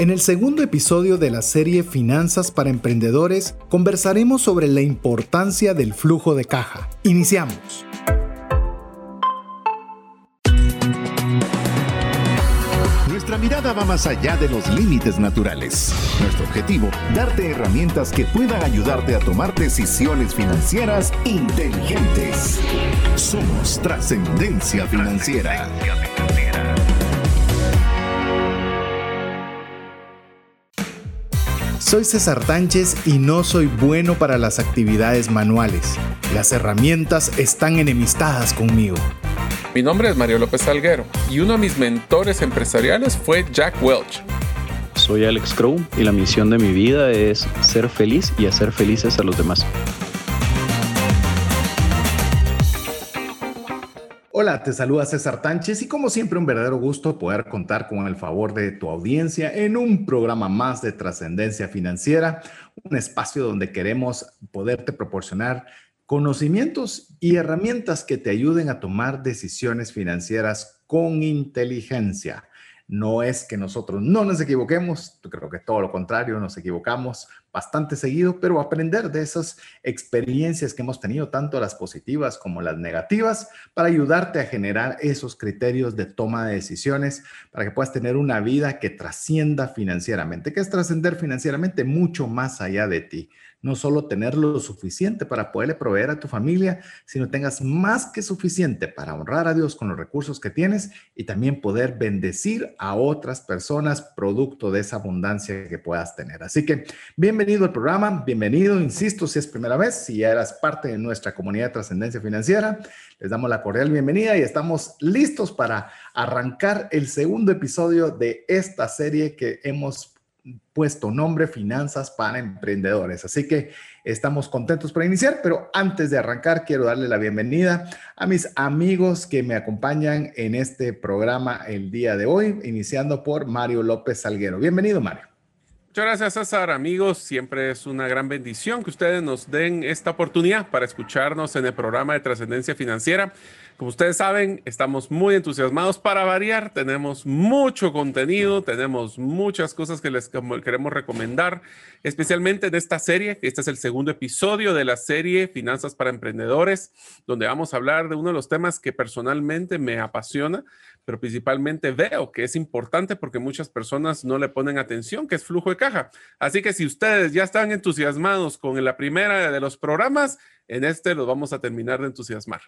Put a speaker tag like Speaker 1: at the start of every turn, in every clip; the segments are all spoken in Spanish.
Speaker 1: En el segundo episodio de la serie Finanzas para Emprendedores conversaremos sobre la importancia del flujo de caja. Iniciamos.
Speaker 2: Nuestra mirada va más allá de los límites naturales. Nuestro objetivo, darte herramientas que puedan ayudarte a tomar decisiones financieras inteligentes. Somos trascendencia financiera.
Speaker 1: Soy César Tánchez y no soy bueno para las actividades manuales. Las herramientas están enemistadas conmigo.
Speaker 3: Mi nombre es Mario López Salguero y uno de mis mentores empresariales fue Jack Welch.
Speaker 4: Soy Alex Crow y la misión de mi vida es ser feliz y hacer felices a los demás.
Speaker 1: Hola, te saluda César Tánchez y como siempre un verdadero gusto poder contar con el favor de tu audiencia en un programa más de trascendencia financiera, un espacio donde queremos poderte proporcionar conocimientos y herramientas que te ayuden a tomar decisiones financieras con inteligencia. No es que nosotros no nos equivoquemos, creo que todo lo contrario, nos equivocamos bastante seguido, pero aprender de esas experiencias que hemos tenido, tanto las positivas como las negativas, para ayudarte a generar esos criterios de toma de decisiones, para que puedas tener una vida que trascienda financieramente, que es trascender financieramente mucho más allá de ti no solo tener lo suficiente para poderle proveer a tu familia, sino tengas más que suficiente para honrar a Dios con los recursos que tienes y también poder bendecir a otras personas producto de esa abundancia que puedas tener. Así que bienvenido al programa, bienvenido, insisto, si es primera vez, si ya eras parte de nuestra comunidad de trascendencia financiera, les damos la cordial bienvenida y estamos listos para arrancar el segundo episodio de esta serie que hemos puesto nombre Finanzas para Emprendedores. Así que estamos contentos para iniciar, pero antes de arrancar quiero darle la bienvenida a mis amigos que me acompañan en este programa el día de hoy, iniciando por Mario López Salguero. Bienvenido, Mario.
Speaker 3: Muchas gracias, César. Amigos, siempre es una gran bendición que ustedes nos den esta oportunidad para escucharnos en el programa de trascendencia financiera. Como ustedes saben, estamos muy entusiasmados para variar. Tenemos mucho contenido, tenemos muchas cosas que les queremos recomendar, especialmente en esta serie. Este es el segundo episodio de la serie Finanzas para Emprendedores, donde vamos a hablar de uno de los temas que personalmente me apasiona, pero principalmente veo que es importante porque muchas personas no le ponen atención, que es flujo de caja. Así que si ustedes ya están entusiasmados con la primera de los programas, en este los vamos a terminar de entusiasmar.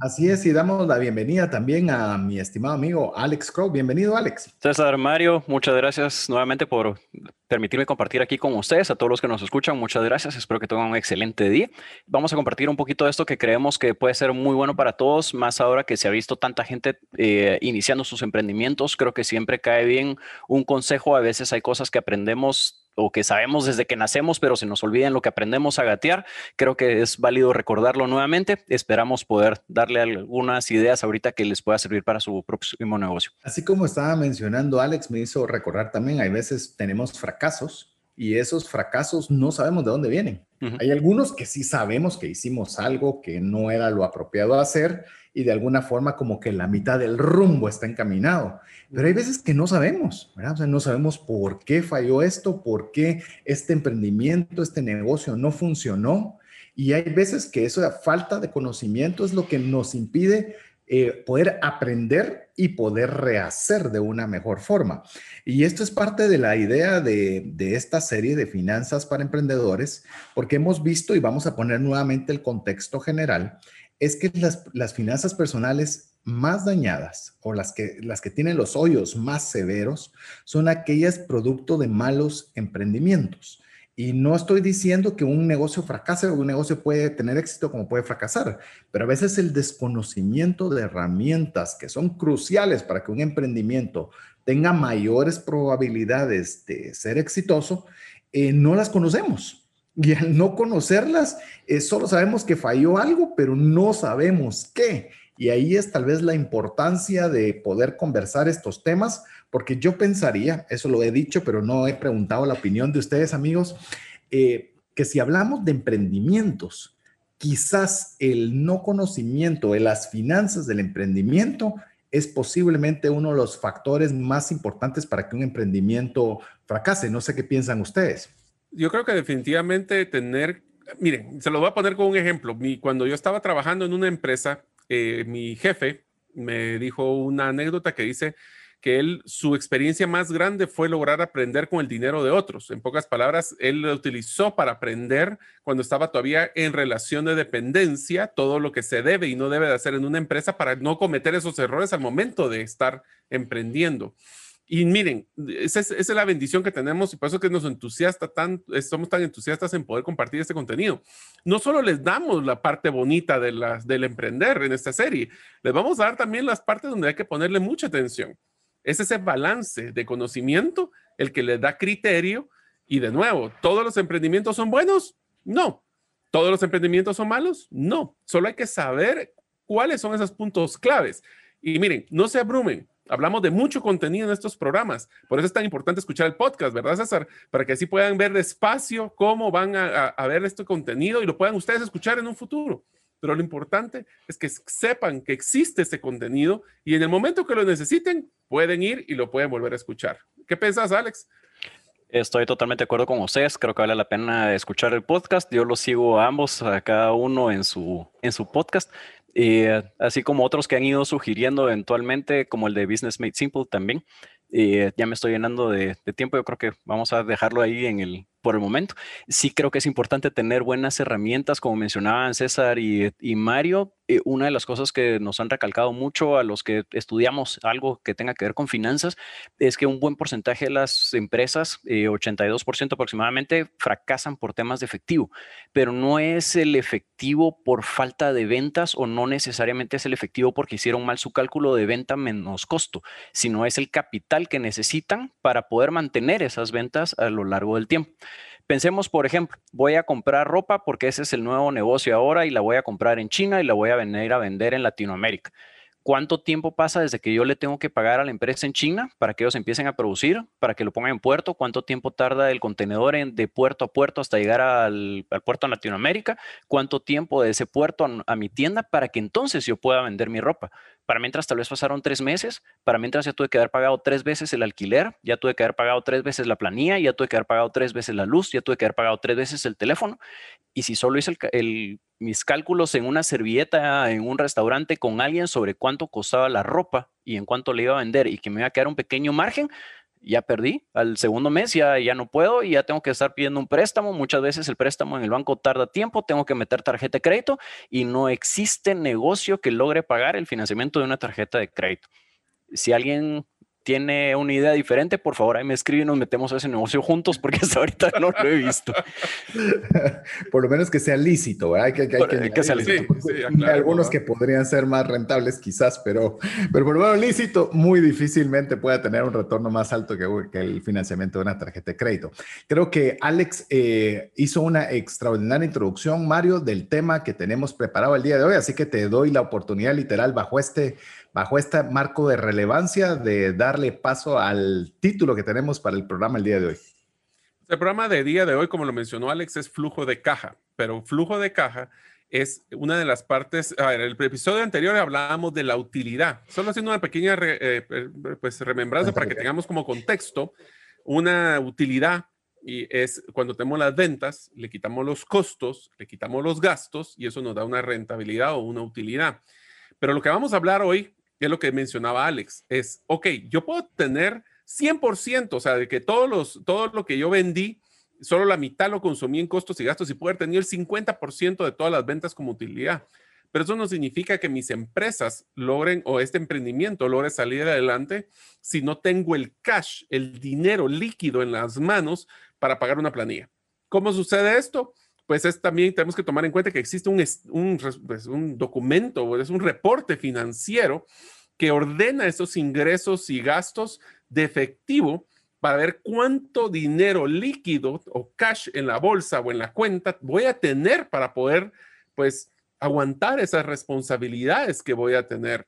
Speaker 1: Así es, y damos la bienvenida también a mi estimado amigo Alex Crow. Bienvenido, Alex.
Speaker 4: César Mario, muchas gracias nuevamente por permitirme compartir aquí con ustedes. A todos los que nos escuchan, muchas gracias. Espero que tengan un excelente día. Vamos a compartir un poquito de esto que creemos que puede ser muy bueno para todos, más ahora que se ha visto tanta gente eh, iniciando sus emprendimientos. Creo que siempre cae bien un consejo. A veces hay cosas que aprendemos o que sabemos desde que nacemos, pero se nos olvida lo que aprendemos a gatear. Creo que es válido recordarlo nuevamente. Esperamos poder darle algunas ideas ahorita que les pueda servir para su próximo negocio.
Speaker 1: Así como estaba mencionando Alex, me hizo recordar también, hay veces tenemos fracasos y esos fracasos no sabemos de dónde vienen. Hay algunos que sí sabemos que hicimos algo que no era lo apropiado hacer y de alguna forma como que la mitad del rumbo está encaminado. Pero hay veces que no sabemos, ¿verdad? O sea, no sabemos por qué falló esto, por qué este emprendimiento, este negocio no funcionó. Y hay veces que eso, falta de conocimiento es lo que nos impide eh, poder aprender y poder rehacer de una mejor forma. Y esto es parte de la idea de, de, esta serie de finanzas para emprendedores, porque hemos visto, y vamos a poner nuevamente el contexto general, es que las, finanzas personales más dañadas o las que, las que tienen los hoyos más severos son aquellas producto de malos emprendimientos. Y no estoy diciendo que un negocio fracase o un negocio puede tener éxito como puede fracasar, pero a veces el desconocimiento de herramientas que son cruciales para que un emprendimiento tenga mayores probabilidades de ser exitoso, eh, no las conocemos. Y al no conocerlas, eh, solo sabemos que falló algo, pero no sabemos qué. Y ahí es tal vez la importancia de poder conversar estos temas, porque yo pensaría, eso lo he dicho, pero no he preguntado la opinión de ustedes, amigos, eh, que si hablamos de emprendimientos, quizás el no conocimiento de las finanzas del emprendimiento es posiblemente uno de los factores más importantes para que un emprendimiento fracase. No sé qué piensan ustedes.
Speaker 3: Yo creo que definitivamente tener, miren, se lo voy a poner con un ejemplo. cuando yo estaba trabajando en una empresa, eh, mi jefe me dijo una anécdota que dice que él, su experiencia más grande fue lograr aprender con el dinero de otros. En pocas palabras, él lo utilizó para aprender cuando estaba todavía en relación de dependencia, todo lo que se debe y no debe de hacer en una empresa para no cometer esos errores al momento de estar emprendiendo. Y miren, esa es, la bendición que tenemos y por eso que nos entusiasta tan, somos tan entusiastas en poder compartir este contenido. No solo les damos la parte bonita de las, del emprender en esta serie, les vamos a dar también las partes donde hay que ponerle mucha atención. Es ese balance de conocimiento el que les da criterio. Y de nuevo, ¿todos los emprendimientos son buenos? No. ¿Todos los emprendimientos son malos? No. Solo hay que saber cuáles son esos puntos claves. Y miren, no se abrumen. Hablamos de mucho contenido en estos programas. Por eso es tan importante escuchar el podcast, ¿verdad, César? Para que así puedan ver despacio cómo van a, ver este contenido y lo puedan ustedes escuchar en un futuro pero lo importante es que sepan que existe ese contenido y en el momento que lo necesiten, pueden ir y lo pueden volver a escuchar. ¿Qué piensas, Alex?
Speaker 4: Estoy totalmente de acuerdo con ustedes. Creo que vale la pena escuchar el podcast. Yo los sigo a ambos, a cada uno en su, en su podcast. Y así como otros que han ido sugiriendo eventualmente, como el de Business Made Simple también. Y ya me estoy llenando de, de tiempo. Yo creo que vamos a dejarlo ahí en el, por el momento. Sí creo que es importante tener buenas herramientas, como mencionaban César y, Mario. Eh, una de las cosas que nos han recalcado mucho a los que estudiamos algo que tenga que ver con finanzas es que un buen porcentaje de las empresas, 82% eh, aproximadamente, fracasan por temas de efectivo, pero no es el efectivo por falta de ventas o no necesariamente es el efectivo porque hicieron mal su cálculo de venta menos costo, sino es el capital que necesitan para poder mantener esas ventas a lo largo del tiempo. Pensemos, por ejemplo, voy a comprar ropa porque ese es el nuevo negocio ahora y la voy a comprar en China y la voy a venir a vender en Latinoamérica. ¿Cuánto tiempo pasa desde que yo le tengo que pagar a la empresa en China para que ellos empiecen a producir, para que lo pongan en puerto? ¿Cuánto tiempo tarda el contenedor de puerto a puerto hasta llegar al, puerto en Latinoamérica? ¿Cuánto tiempo de ese puerto a mi tienda para que entonces yo pueda vender mi ropa? Para mientras tal vez pasaron tres meses, para mientras ya tuve que haber pagado tres veces el alquiler, ya tuve que haber pagado tres veces la planilla, ya tuve que haber pagado tres veces la luz, ya tuve que haber pagado tres veces el teléfono. Y si solo hice mis cálculos en una servilleta en un restaurante con alguien sobre cuánto costaba la ropa y en cuánto le iba a vender y que me iba a quedar un pequeño margen, ya perdí. Al segundo mes ya, ya no puedo y ya tengo que estar pidiendo un préstamo. Muchas veces el préstamo en el banco tarda tiempo, tengo que meter tarjeta de crédito y no existe negocio que logre pagar el financiamiento de una tarjeta de crédito. Si alguien tiene una idea diferente, por favor, ahí me escribe y nos metemos a ese negocio juntos porque hasta ahorita no lo he visto.
Speaker 1: por lo menos que sea lícito, ¿verdad? Que, que, que, sea lícito. hay algunos que podrían ser más rentables quizás, pero, pero por lo menos lícito muy difícilmente puede tener un retorno más alto que, el financiamiento de una tarjeta de crédito. Creo que Alex eh, hizo una extraordinaria introducción, Mario, del tema que tenemos preparado el día de hoy, así que te doy la oportunidad literal bajo este bajo este marco de relevancia de darle paso al título que tenemos para el programa el día de hoy.
Speaker 3: El programa de día de hoy, como lo mencionó Alex, es flujo de caja, pero flujo de caja es una de las partes, a ver, el episodio anterior hablábamos de la utilidad, solo haciendo una pequeña eh, pues, remembranza para que tengamos como contexto una utilidad y es cuando tenemos las ventas, le quitamos los costos, le quitamos los gastos y eso nos da una rentabilidad o una utilidad. Pero lo que vamos a hablar hoy es lo que mencionaba Alex, es, ok, yo puedo tener 100%, o sea, de que todos los, todo lo que yo vendí, solo la mitad lo consumí en costos y gastos y poder tener el 50% de todas las ventas como utilidad. Pero eso no significa que mis empresas logren o este emprendimiento logre salir adelante si no tengo el cash, el dinero líquido en las manos para pagar una planilla. ¿Cómo sucede esto? Pues es también tenemos que tomar en cuenta que existe un, un, pues, un documento, es un reporte financiero que ordena esos ingresos y gastos de efectivo para ver cuánto dinero líquido o cash en la bolsa o en la cuenta voy a tener para poder, pues, aguantar esas responsabilidades que voy a tener.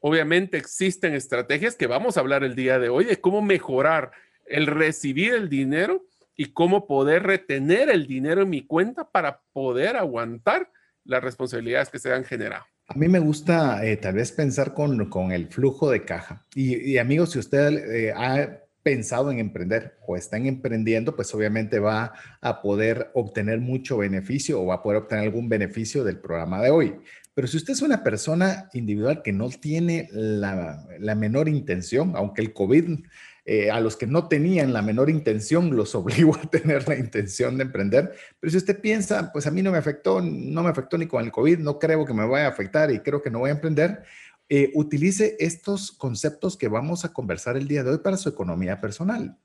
Speaker 3: Obviamente existen estrategias que vamos a hablar el día de hoy de cómo mejorar el recibir el dinero y cómo poder retener el dinero en mi cuenta para poder aguantar las responsabilidades que se han generado.
Speaker 1: A mí me gusta eh, tal vez pensar con, con, el flujo de caja. Y, amigos, si usted eh, ha pensado en emprender o están emprendiendo, pues obviamente va a poder obtener mucho beneficio o va a poder obtener algún beneficio del programa de hoy. Pero si usted es una persona individual que no tiene la, la menor intención, aunque el COVID eh, a los que no tenían la menor intención los obligó a tener la intención de emprender. Pero si usted piensa, pues a mí no me afectó, no me afectó ni con el COVID, no creo que me vaya a afectar y creo que no voy a emprender, eh, utilice estos conceptos que vamos a conversar el día de hoy para su economía personal.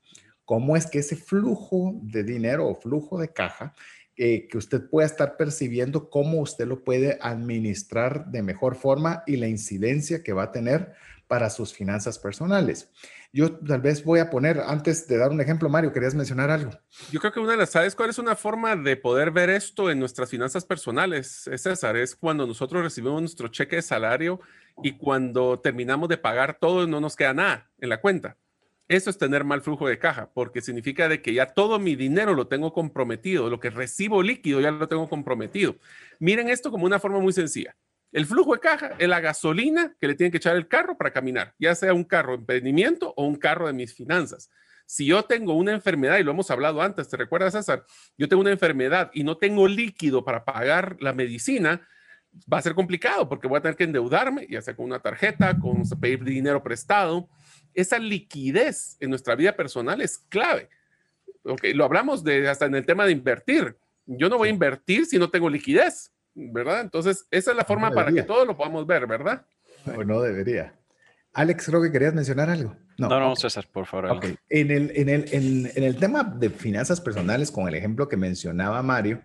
Speaker 1: ¿Cómo es que ese flujo de dinero o flujo de caja eh, que usted pueda estar percibiendo, cómo usted lo puede administrar de mejor forma y la incidencia que va a tener para sus finanzas personales? Yo tal vez voy a poner, antes de dar un ejemplo, Mario, querías mencionar algo.
Speaker 3: Yo creo que una de las, ¿sabes cuál es una forma de poder ver esto en nuestras finanzas personales, César? Es cuando nosotros recibimos nuestro cheque de salario y cuando terminamos de pagar todo no nos queda nada en la cuenta. Eso es tener mal flujo de caja, porque significa de que ya todo mi dinero lo tengo comprometido, lo que recibo líquido ya lo tengo comprometido. Miren esto como una forma muy sencilla. El flujo de caja es la gasolina que le tiene que echar el carro para caminar, ya sea un carro de emprendimiento o un carro de mis finanzas. Si yo tengo una enfermedad, y lo hemos hablado antes, ¿te recuerdas, César? Yo tengo una enfermedad y no tengo líquido para pagar la medicina, va a ser complicado porque voy a tener que endeudarme, ya sea con una tarjeta, con pedir dinero prestado. Esa liquidez en nuestra vida personal es clave. Okay, lo hablamos de hasta en el tema de invertir. Yo no voy a invertir si no tengo liquidez. ¿verdad? Entonces, esa es la forma para que todos lo podamos ver, ¿verdad?
Speaker 1: No, no debería. Alex, creo que querías mencionar algo.
Speaker 4: No, no, César, por favor.
Speaker 1: En, el, en, el, en, el, tema de finanzas personales, con el ejemplo que mencionaba Mario,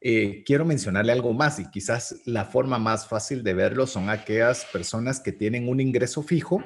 Speaker 1: eh, quiero mencionarle algo más y quizás la forma más fácil de verlo son aquellas personas que tienen un ingreso fijo,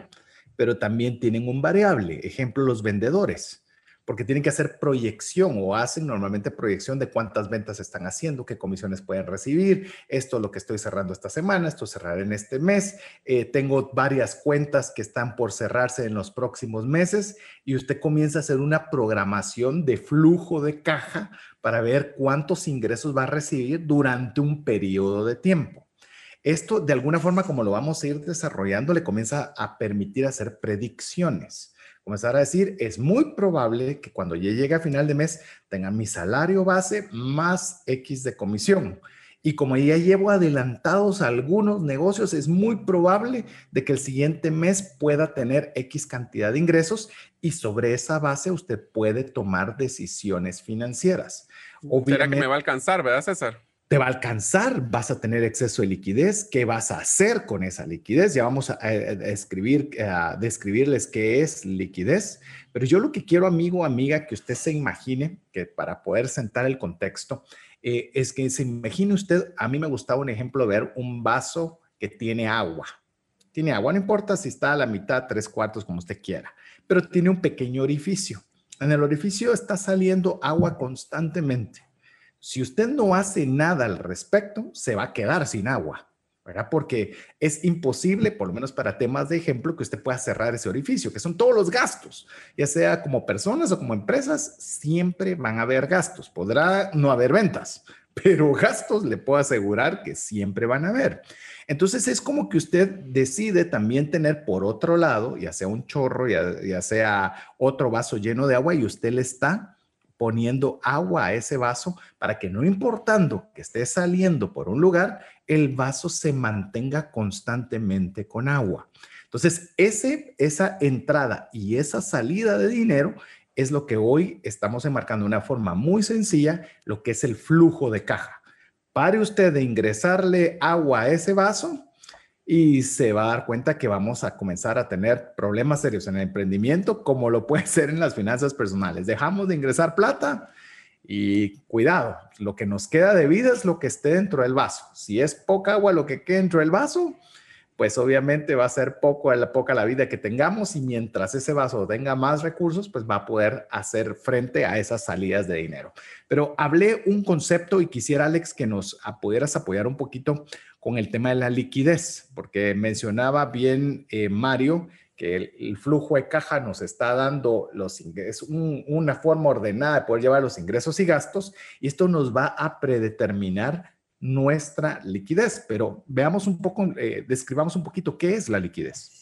Speaker 1: pero también tienen un variable. Ejemplo, los vendedores porque tienen que hacer proyección o hacen normalmente proyección de cuántas ventas están haciendo, qué comisiones pueden recibir, esto es lo que estoy cerrando esta semana, esto cerraré en este mes, eh, tengo varias cuentas que están por cerrarse en los próximos meses y usted comienza a hacer una programación de flujo de caja para ver cuántos ingresos va a recibir durante un periodo de tiempo. Esto, de alguna forma, como lo vamos a ir desarrollando, le comienza a permitir hacer predicciones comenzar a decir, es muy probable que cuando yo llegue a final de mes tenga mi salario base más X de comisión. Y como ya llevo adelantados algunos negocios, es muy probable de que el siguiente mes pueda tener X cantidad de ingresos y sobre esa base usted puede tomar decisiones financieras.
Speaker 3: ¿Será que me va a alcanzar, verdad, César?
Speaker 1: Te va a alcanzar, vas a tener exceso de liquidez, ¿qué vas a hacer con esa liquidez? Ya vamos a, escribir, a describirles qué es liquidez, pero yo lo que quiero, amigo, amiga, que usted se imagine, que para poder sentar el contexto, eh, es que se imagine usted, a mí me gustaba un ejemplo ver un vaso que tiene agua. Tiene agua, no importa si está a la mitad, tres cuartos, como usted quiera, pero tiene un pequeño orificio. En el orificio está saliendo agua constantemente si usted no hace nada al respecto, se va a quedar sin agua, ¿verdad? Porque es imposible, por lo menos para temas de ejemplo, que usted pueda cerrar ese orificio, que son todos los gastos, ya sea como personas o como empresas, siempre van a haber gastos. Podrá no haber ventas, pero gastos le puedo asegurar que siempre van a haber. Entonces es como que usted decide también tener por otro lado, ya sea un chorro, ya, ya sea otro vaso lleno de agua y usted le está poniendo agua a ese vaso para que no importando que esté saliendo por un lugar, el vaso se mantenga constantemente con agua. Entonces, ese, esa entrada y esa salida de dinero es lo que hoy estamos enmarcando de una forma muy sencilla, lo que es el flujo de caja. Pare usted de ingresarle agua a ese vaso y se va a dar cuenta que vamos a comenzar a tener problemas serios en el emprendimiento, como lo puede ser en las finanzas personales. Dejamos de ingresar plata y cuidado, lo que nos queda de vida es lo que esté dentro del vaso. Si es poca agua lo que quede dentro del vaso, pues obviamente va a ser poco la poca la vida que tengamos y mientras ese vaso tenga más recursos, pues va a poder hacer frente a esas salidas de dinero. Pero hablé un concepto y quisiera Alex que nos pudieras apoyar un poquito con el tema de la liquidez, porque mencionaba bien eh, Mario que el, flujo de caja nos está dando los ingresos, una forma ordenada de poder llevar los ingresos y gastos, y esto nos va a predeterminar nuestra liquidez. Pero veamos un poco, eh, describamos un poquito qué es la liquidez.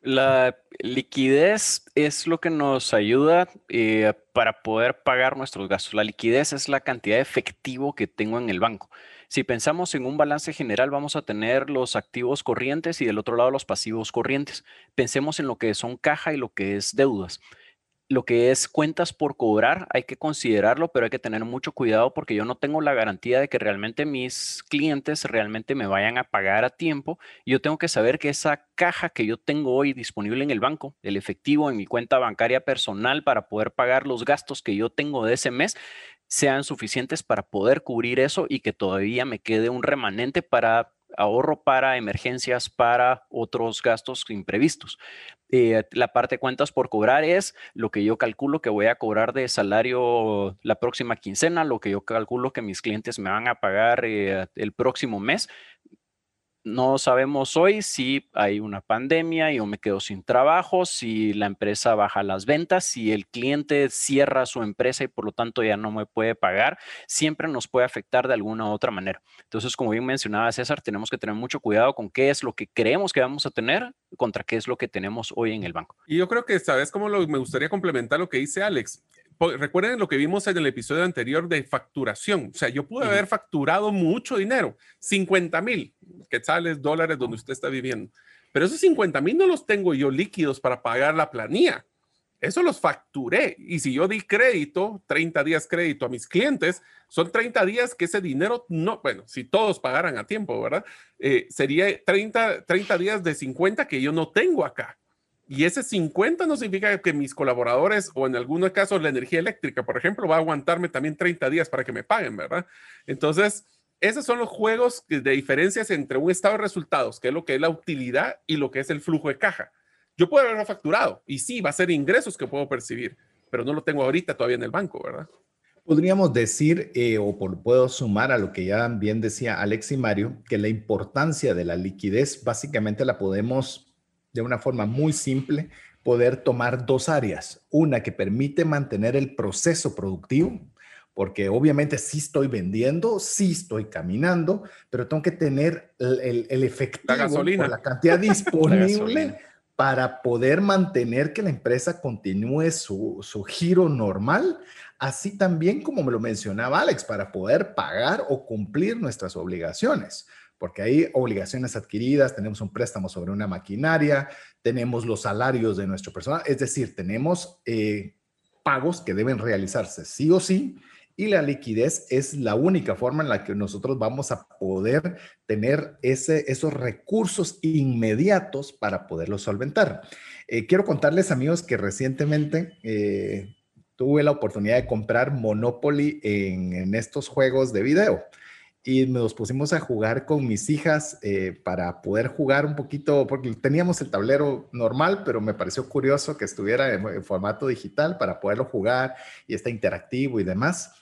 Speaker 4: La liquidez es lo que nos ayuda eh, para poder pagar nuestros gastos. La liquidez es la cantidad de efectivo que tengo en el banco. Si pensamos en un balance general, vamos a tener los activos corrientes y del otro lado los pasivos corrientes. Pensemos en lo que son caja y lo que es deudas lo que es cuentas por cobrar, hay que considerarlo, pero hay que tener mucho cuidado porque yo no tengo la garantía de que realmente mis clientes realmente me vayan a pagar a tiempo. Yo tengo que saber que esa caja que yo tengo hoy disponible en el banco, el efectivo en mi cuenta bancaria personal para poder pagar los gastos que yo tengo de ese mes, sean suficientes para poder cubrir eso y que todavía me quede un remanente para ahorro para emergencias, para otros gastos imprevistos. Eh, la parte de cuentas por cobrar es lo que yo calculo que voy a cobrar de salario la próxima quincena, lo que yo calculo que mis clientes me van a pagar eh, el próximo mes no sabemos hoy si hay una pandemia yo me quedo sin trabajo, si la empresa baja las ventas, si el cliente cierra su empresa y por lo tanto ya no me puede pagar, siempre nos puede afectar de alguna u otra manera. Entonces, como bien mencionaba César, tenemos que tener mucho cuidado con qué es lo que creemos que vamos a tener contra qué es lo que tenemos hoy en el banco.
Speaker 3: Y yo creo que, ¿sabes cómo me gustaría complementar lo que dice Alex? Recuerden lo que vimos en el episodio anterior de facturación. O sea, yo pude haber facturado mucho dinero, 50 mil quetzales, dólares, donde usted está viviendo. Pero esos 50 mil no los tengo yo líquidos para pagar la planilla. Eso los facturé. Y si yo di crédito, 30 días crédito a mis clientes, son 30 días que ese dinero no, bueno, si todos pagaran a tiempo, ¿verdad? Eh, sería 30, 30 días de 50 que yo no tengo acá. Y ese 50 no significa que mis colaboradores o en algunos casos la energía eléctrica, por ejemplo, va a aguantarme también 30 días para que me paguen, ¿verdad? Entonces, esos son los juegos de diferencias entre un estado de resultados, que es lo que es la utilidad y lo que es el flujo de caja. Yo puedo haberlo facturado y sí, va a ser ingresos que puedo percibir, pero no lo tengo ahorita todavía en el banco, ¿verdad?
Speaker 1: Podríamos decir, eh, o puedo sumar a lo que ya bien decía Alex y Mario, que la importancia de la liquidez básicamente la podemos de una forma muy simple poder tomar dos áreas. Una que permite mantener el proceso productivo, porque obviamente sí estoy vendiendo, sí estoy caminando, pero tengo que tener el, el efectivo, la, gasolina. la cantidad disponible para poder mantener que la empresa continúe su, su giro normal, así también como me lo mencionaba Alex, para poder pagar o cumplir nuestras obligaciones porque hay obligaciones adquiridas, tenemos un préstamo sobre una maquinaria, tenemos los salarios de nuestro personal, es decir, tenemos eh, pagos que deben realizarse sí o sí, y la liquidez es la única forma en la que nosotros vamos a poder tener ese, esos recursos inmediatos para poderlos solventar. Eh, quiero contarles, amigos, que recientemente eh, tuve la oportunidad de comprar Monopoly en, en estos juegos de video y nos pusimos a jugar con mis hijas eh, para poder jugar un poquito, porque teníamos el tablero normal, pero me pareció curioso que estuviera en, formato digital para poderlo jugar y está interactivo y demás.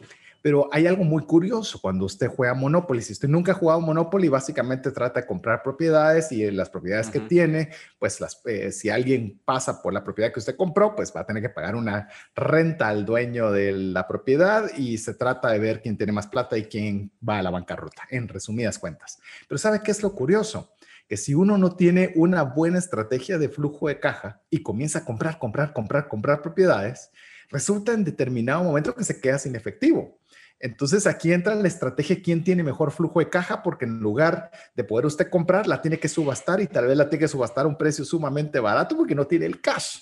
Speaker 1: Pero hay algo muy curioso cuando usted juega Monopoly. Si usted nunca ha jugado Monopoly, básicamente trata de comprar propiedades y las propiedades que tiene, pues las, eh, si alguien pasa por la propiedad que usted compró, pues va a tener que pagar una renta al dueño de la propiedad y se trata de ver quién tiene más plata y quién va a la bancarrota, en resumidas cuentas. Pero ¿sabe qué es lo curioso? que si uno no tiene una buena estrategia de flujo de caja y comienza a comprar, comprar, comprar, comprar propiedades, resulta en determinado momento que se queda sin efectivo. Entonces aquí entra la estrategia quién tiene mejor flujo de caja, porque en lugar de poder usted comprar, la tiene que subastar y tal vez la tiene que subastar a un precio sumamente barato porque no tiene el cash.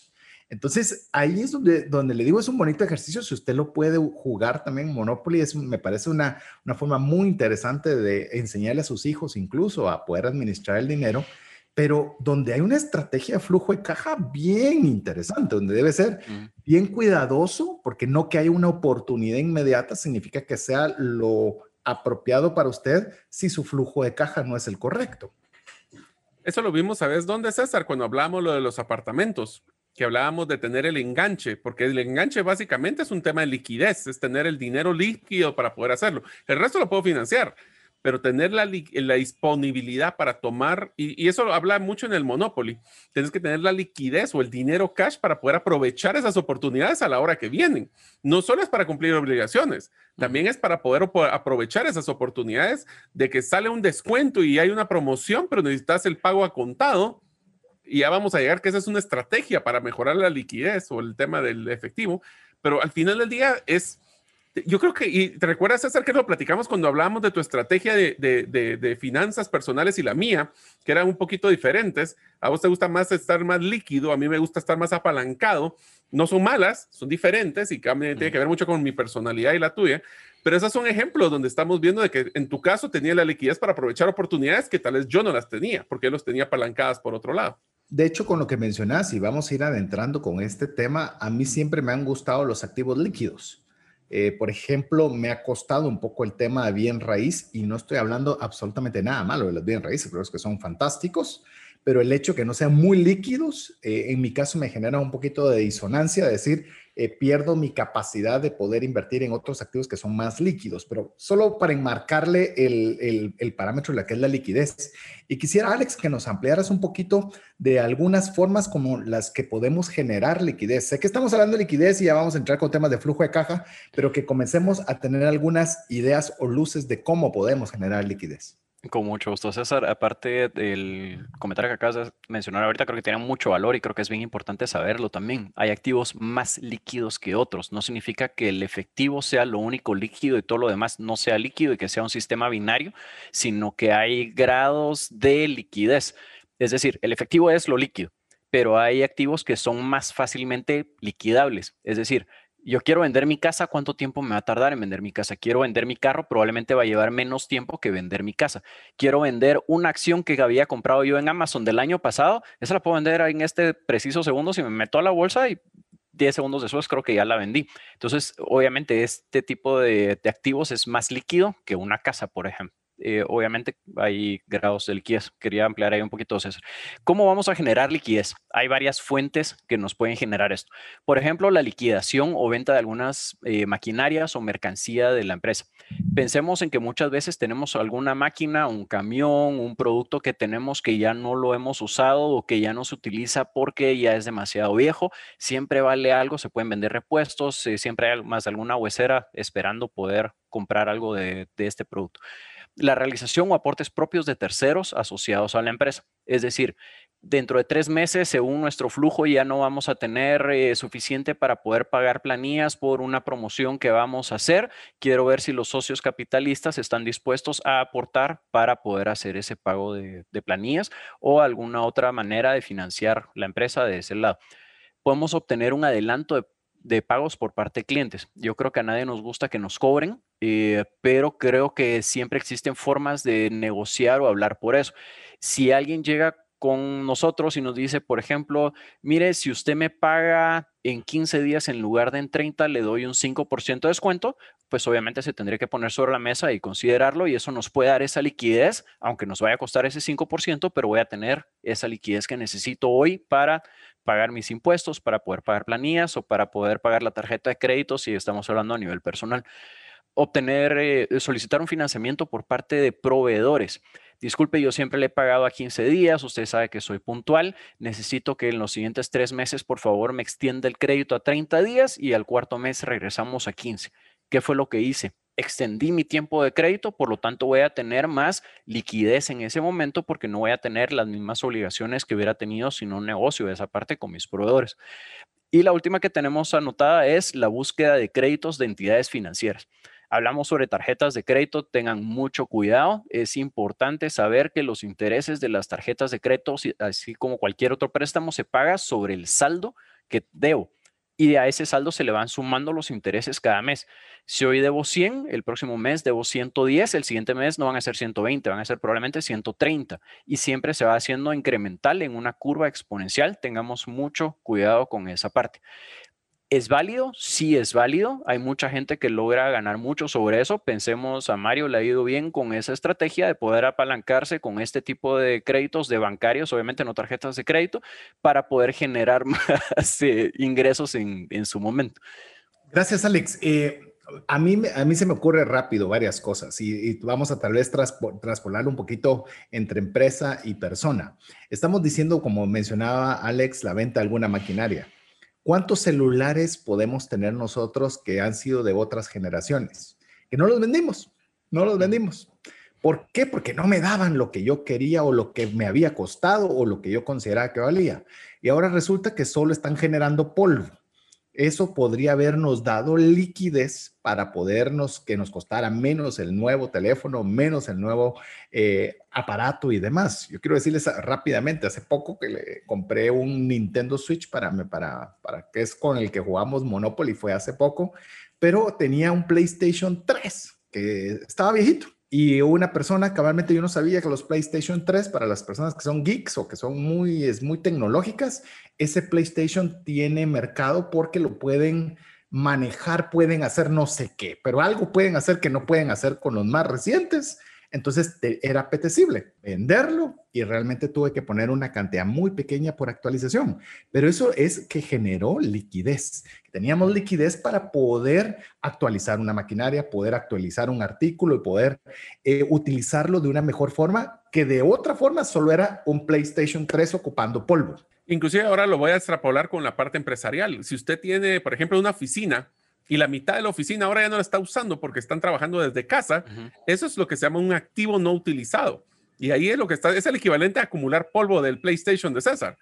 Speaker 1: Entonces ahí es donde, donde le digo, es un bonito ejercicio, si usted lo puede jugar también Monopoly, es, me parece una, una forma muy interesante de enseñarle a sus hijos incluso a poder administrar el dinero pero donde hay una estrategia de flujo de caja bien interesante, donde debe ser bien cuidadoso, porque no que haya una oportunidad inmediata significa que sea lo apropiado para usted si su flujo de caja no es el correcto.
Speaker 3: Eso lo vimos, ¿sabes dónde, César? Cuando hablamos lo de los apartamentos, que hablábamos de tener el enganche, porque el enganche básicamente es un tema de liquidez, es tener el dinero líquido para poder hacerlo. El resto lo puedo financiar pero tener la, la disponibilidad para tomar, y, y, eso habla mucho en el Monopoly, tienes que tener la liquidez o el dinero cash para poder aprovechar esas oportunidades a la hora que vienen. No solo es para cumplir obligaciones, también es para poder aprovechar esas oportunidades de que sale un descuento y hay una promoción, pero necesitas el pago a contado. Y ya vamos a llegar que esa es una estrategia para mejorar la liquidez o el tema del efectivo, pero al final del día es yo creo que, y te recuerdas, César, que lo platicamos cuando hablábamos de tu estrategia de, de, de, finanzas personales y la mía, que eran un poquito diferentes. A vos te gusta más estar más líquido, a mí me gusta estar más apalancado. No son malas, son diferentes y tiene que ver mucho con mi personalidad y la tuya. Pero esos son ejemplos donde estamos viendo de que en tu caso tenía la liquidez para aprovechar oportunidades que tal vez yo no las tenía, porque los tenía apalancadas por otro lado.
Speaker 1: De hecho, con lo que mencionas, y vamos a ir adentrando con este tema, a mí siempre me han gustado los activos líquidos. Eh, por ejemplo, me ha costado un poco el tema de bien raíz y no estoy hablando absolutamente nada malo de los bien raíces, creo que son fantásticos, pero el hecho que no sean muy líquidos, eh, en mi caso me genera un poquito de disonancia, decir, eh, pierdo mi capacidad de poder invertir en otros activos que son más líquidos, pero solo para enmarcarle el, el, parámetro de la que es la liquidez. Y quisiera, Alex, que nos ampliaras un poquito de algunas formas como las que podemos generar liquidez. Sé que estamos hablando de liquidez y ya vamos a entrar con temas de flujo de caja, pero que comencemos a tener algunas ideas o luces de cómo podemos generar liquidez.
Speaker 4: Con mucho gusto, César. Aparte del comentario que acabas de mencionar ahorita, creo que tiene mucho valor y creo que es bien importante saberlo también. Hay activos más líquidos que otros. No significa que el efectivo sea lo único líquido y todo lo demás no sea líquido y que sea un sistema binario, sino que hay grados de liquidez. Es decir, el efectivo es lo líquido, pero hay activos que son más fácilmente liquidables. Es decir, yo quiero vender mi casa, ¿cuánto tiempo me va a tardar en vender mi casa? Quiero vender mi carro, probablemente va a llevar menos tiempo que vender mi casa. Quiero vender una acción que había comprado yo en Amazon del año pasado, esa la puedo vender en este preciso segundo si me meto a la bolsa y 10 segundos después creo que ya la vendí. Entonces, obviamente este tipo de, de activos es más líquido que una casa, por ejemplo. Eh, obviamente hay grados de liquidez. Quería ampliar ahí un poquito, César. ¿Cómo vamos a generar liquidez? Hay varias fuentes que nos pueden generar esto. Por ejemplo, la liquidación o venta de algunas eh, maquinarias o mercancía de la empresa. Pensemos en que muchas veces tenemos alguna máquina, un camión, un producto que tenemos que ya no lo hemos usado o que ya no se utiliza porque ya es demasiado viejo. Siempre vale algo, se pueden vender repuestos, eh, siempre hay más alguna huesera esperando poder comprar algo de este producto la realización o aportes propios de terceros asociados a la empresa. Es decir, dentro de tres meses, según nuestro flujo, ya no vamos a tener eh, suficiente para poder pagar planillas por una promoción que vamos a hacer. Quiero ver si los socios capitalistas están dispuestos a aportar para poder hacer ese pago de, de planillas o alguna otra manera de financiar la empresa de ese lado. Podemos obtener un adelanto de de pagos por parte de clientes. Yo creo que a nadie nos gusta que nos cobren, eh, pero creo que siempre existen formas de negociar o hablar por eso. Si alguien llega con nosotros y nos dice, por ejemplo, mire, si usted me paga en 15 días en lugar de en 30, le doy un 5% de descuento, pues obviamente se tendría que poner sobre la mesa y considerarlo y eso nos puede dar esa liquidez, aunque nos vaya a costar ese 5%, pero voy a tener esa liquidez que necesito hoy para pagar mis impuestos, para poder pagar planillas o para poder pagar la tarjeta de crédito si estamos hablando a nivel personal. Obtener, eh, solicitar un financiamiento por parte de proveedores. Disculpe, yo siempre le he pagado a 15 días, usted sabe que soy puntual, necesito que en los siguientes tres meses, por favor, me extienda el crédito a 30 días y al cuarto mes regresamos a 15. ¿Qué fue lo que hice? Extendí mi tiempo de crédito, por lo tanto voy a tener más liquidez en ese momento porque no voy a tener las mismas obligaciones que hubiera tenido si no negocio de esa parte con mis proveedores. Y la última que tenemos anotada es la búsqueda de créditos de entidades financieras. Hablamos sobre tarjetas de crédito, tengan mucho cuidado. Es importante saber que los intereses de las tarjetas de crédito, así como cualquier otro préstamo, se paga sobre el saldo que debo y a ese saldo se le van sumando los intereses cada mes. Si hoy debo 100, el próximo mes debo 110, el siguiente mes no van a ser 120, van a ser probablemente 130 y siempre se va haciendo incremental en una curva exponencial. Tengamos mucho cuidado con esa parte. ¿Es válido? Sí es válido. Hay mucha gente que logra ganar mucho sobre eso. Pensemos, a Mario le ha ido bien con esa estrategia de poder apalancarse con este tipo de créditos de bancarios, obviamente no tarjetas de crédito, para poder generar más eh, ingresos en, su momento.
Speaker 1: Gracias, Alex. Eh, A mí, se me ocurre rápido varias cosas y, vamos a tal vez traspolarlo un poquito entre empresa y persona. Estamos diciendo, como mencionaba Alex, la venta de alguna maquinaria. ¿Cuántos celulares podemos tener nosotros que han sido de otras generaciones? Que no los vendimos, no los vendimos. ¿Por qué? Porque no me daban lo que yo quería o lo que me había costado o lo que yo consideraba que valía. Y ahora resulta que solo están generando polvo eso podría habernos dado liquidez para podernos, que nos costara menos el nuevo teléfono, menos el nuevo eh, aparato y demás. Yo quiero decirles rápidamente, hace poco que le compré un Nintendo Switch para, para, para que es con el que jugamos Monopoly, fue hace poco, pero tenía un PlayStation 3 que estaba viejito y una persona, cabalmente yo no sabía que los PlayStation 3, para las personas que son geeks o que son muy, es muy tecnológicas, ese PlayStation tiene mercado porque lo pueden manejar, pueden hacer no sé qué, pero algo pueden hacer que no pueden hacer con los más recientes. Entonces era apetecible venderlo y realmente tuve que poner una cantidad muy pequeña por actualización. Pero eso es que generó liquidez. Teníamos liquidez para poder actualizar una maquinaria, poder actualizar un artículo y poder eh, utilizarlo de una mejor forma que de otra forma solo era un PlayStation 3 ocupando polvo.
Speaker 3: Inclusive ahora lo voy a extrapolar con la parte empresarial. Si usted tiene, por ejemplo, una oficina y la mitad de la oficina ahora ya no la está usando porque están trabajando desde casa, eso es lo que se llama un activo no utilizado. Y ahí es lo que está, es el equivalente a acumular polvo del PlayStation de César.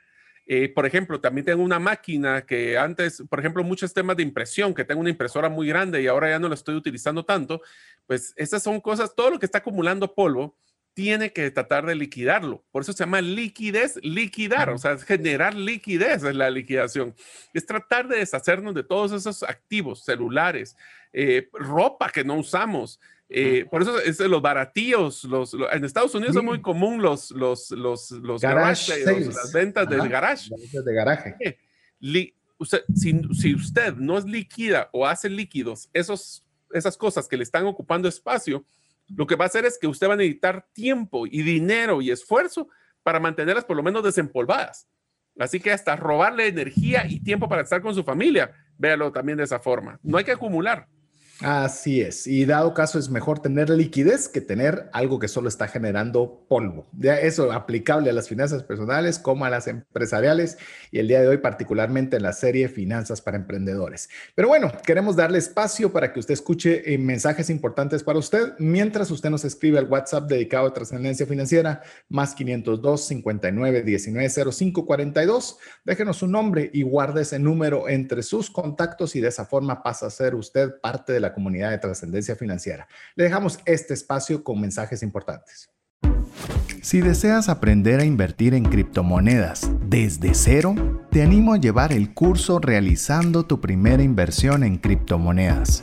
Speaker 3: Eh, por ejemplo, también tengo una máquina que antes, por ejemplo, muchos temas de impresión, que tengo una impresora muy grande y ahora ya no la estoy utilizando tanto, pues esas son cosas, todo lo que está acumulando polvo tiene que tratar de liquidarlo. Por eso se llama liquidez, liquidar, o sea, generar liquidez en la liquidación. Es tratar de deshacernos de todos esos activos, celulares, eh, ropa que no usamos. Eh, por eso es los baratíos, los, en Estados Unidos es muy común los, los, los, los
Speaker 1: garage,
Speaker 3: las ventas del garage.
Speaker 1: De garaje.
Speaker 3: usted, si, si, usted no es líquida o hace líquidos esos, esas cosas que le están ocupando espacio, lo que va a hacer es que usted va a necesitar tiempo y dinero y esfuerzo para mantenerlas por lo menos desempolvadas. Así que hasta robarle energía y tiempo para estar con su familia, véalo también de esa forma. No hay que acumular.
Speaker 1: Así es. Y dado caso es mejor tener liquidez que tener algo que solo está generando polvo. Ya eso aplicable a las finanzas personales como a las empresariales y el día de hoy particularmente en la serie Finanzas para Emprendedores. Pero bueno, queremos darle espacio para que usted escuche eh, mensajes importantes para usted mientras usted nos escribe al WhatsApp dedicado a trascendencia financiera más 502 59 19 05 42. Déjenos su nombre y guarde ese número entre sus contactos y de esa forma pasa a ser usted parte de la comunidad de trascendencia financiera. Le dejamos este espacio con mensajes importantes.
Speaker 2: Si deseas aprender a invertir en criptomonedas desde cero, te animo a llevar el curso realizando tu primera inversión en criptomonedas.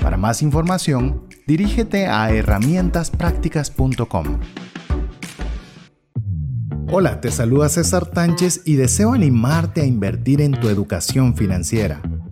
Speaker 2: Para más información, dirígete a herramientasprácticas.com. Hola, te saluda César Tánchez y deseo animarte a invertir en tu educación financiera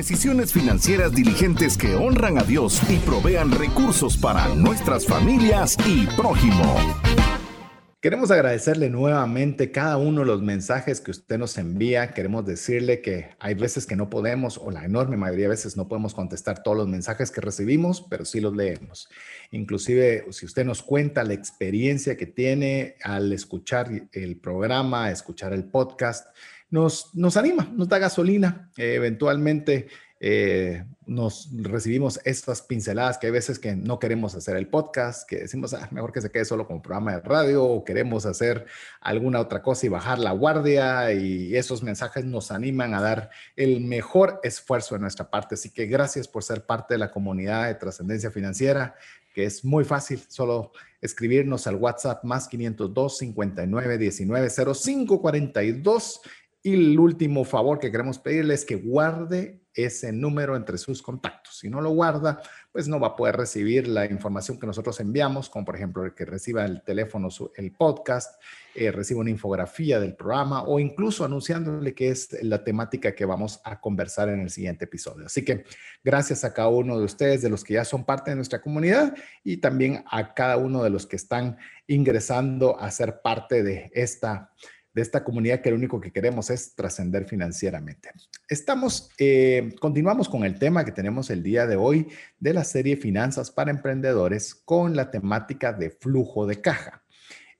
Speaker 2: Decisiones financieras diligentes que honran a Dios y provean recursos para nuestras familias y prójimo.
Speaker 1: Queremos agradecerle nuevamente cada uno de los mensajes que usted nos envía. Queremos decirle que hay veces que no podemos, o la enorme mayoría de veces no podemos contestar todos los mensajes que recibimos, pero sí los leemos. Inclusive, si usted nos cuenta la experiencia que tiene al escuchar el programa, escuchar el podcast, nos, nos anima, nos da gasolina. eventualmente eh, nos recibimos estas pinceladas que hay veces que no queremos hacer el podcast, que decimos, ah, mejor que se quede solo como programa de radio o queremos hacer alguna otra cosa y bajar la guardia y esos mensajes nos animan a dar el mejor esfuerzo de nuestra parte. Así que gracias por ser parte de la comunidad de trascendencia financiera, que es muy fácil, solo escribirnos al WhatsApp más 502 59 19 05 42 y el último favor que queremos pedirle es que guarde ese número entre sus contactos. Si no lo guarda, pues no va a poder recibir la información que nosotros enviamos, como por ejemplo el que reciba el teléfono, el podcast, eh, reciba una infografía del programa o incluso anunciándole que es la temática que vamos a conversar en el siguiente episodio. Así que gracias a cada uno de ustedes, de los que ya son parte de nuestra comunidad y también a cada uno de los que están ingresando a ser parte de esta de esta comunidad que lo único que queremos es trascender financieramente. Estamos, eh, continuamos con el tema que tenemos el día de hoy de la serie Finanzas para Emprendedores con la temática de flujo de caja.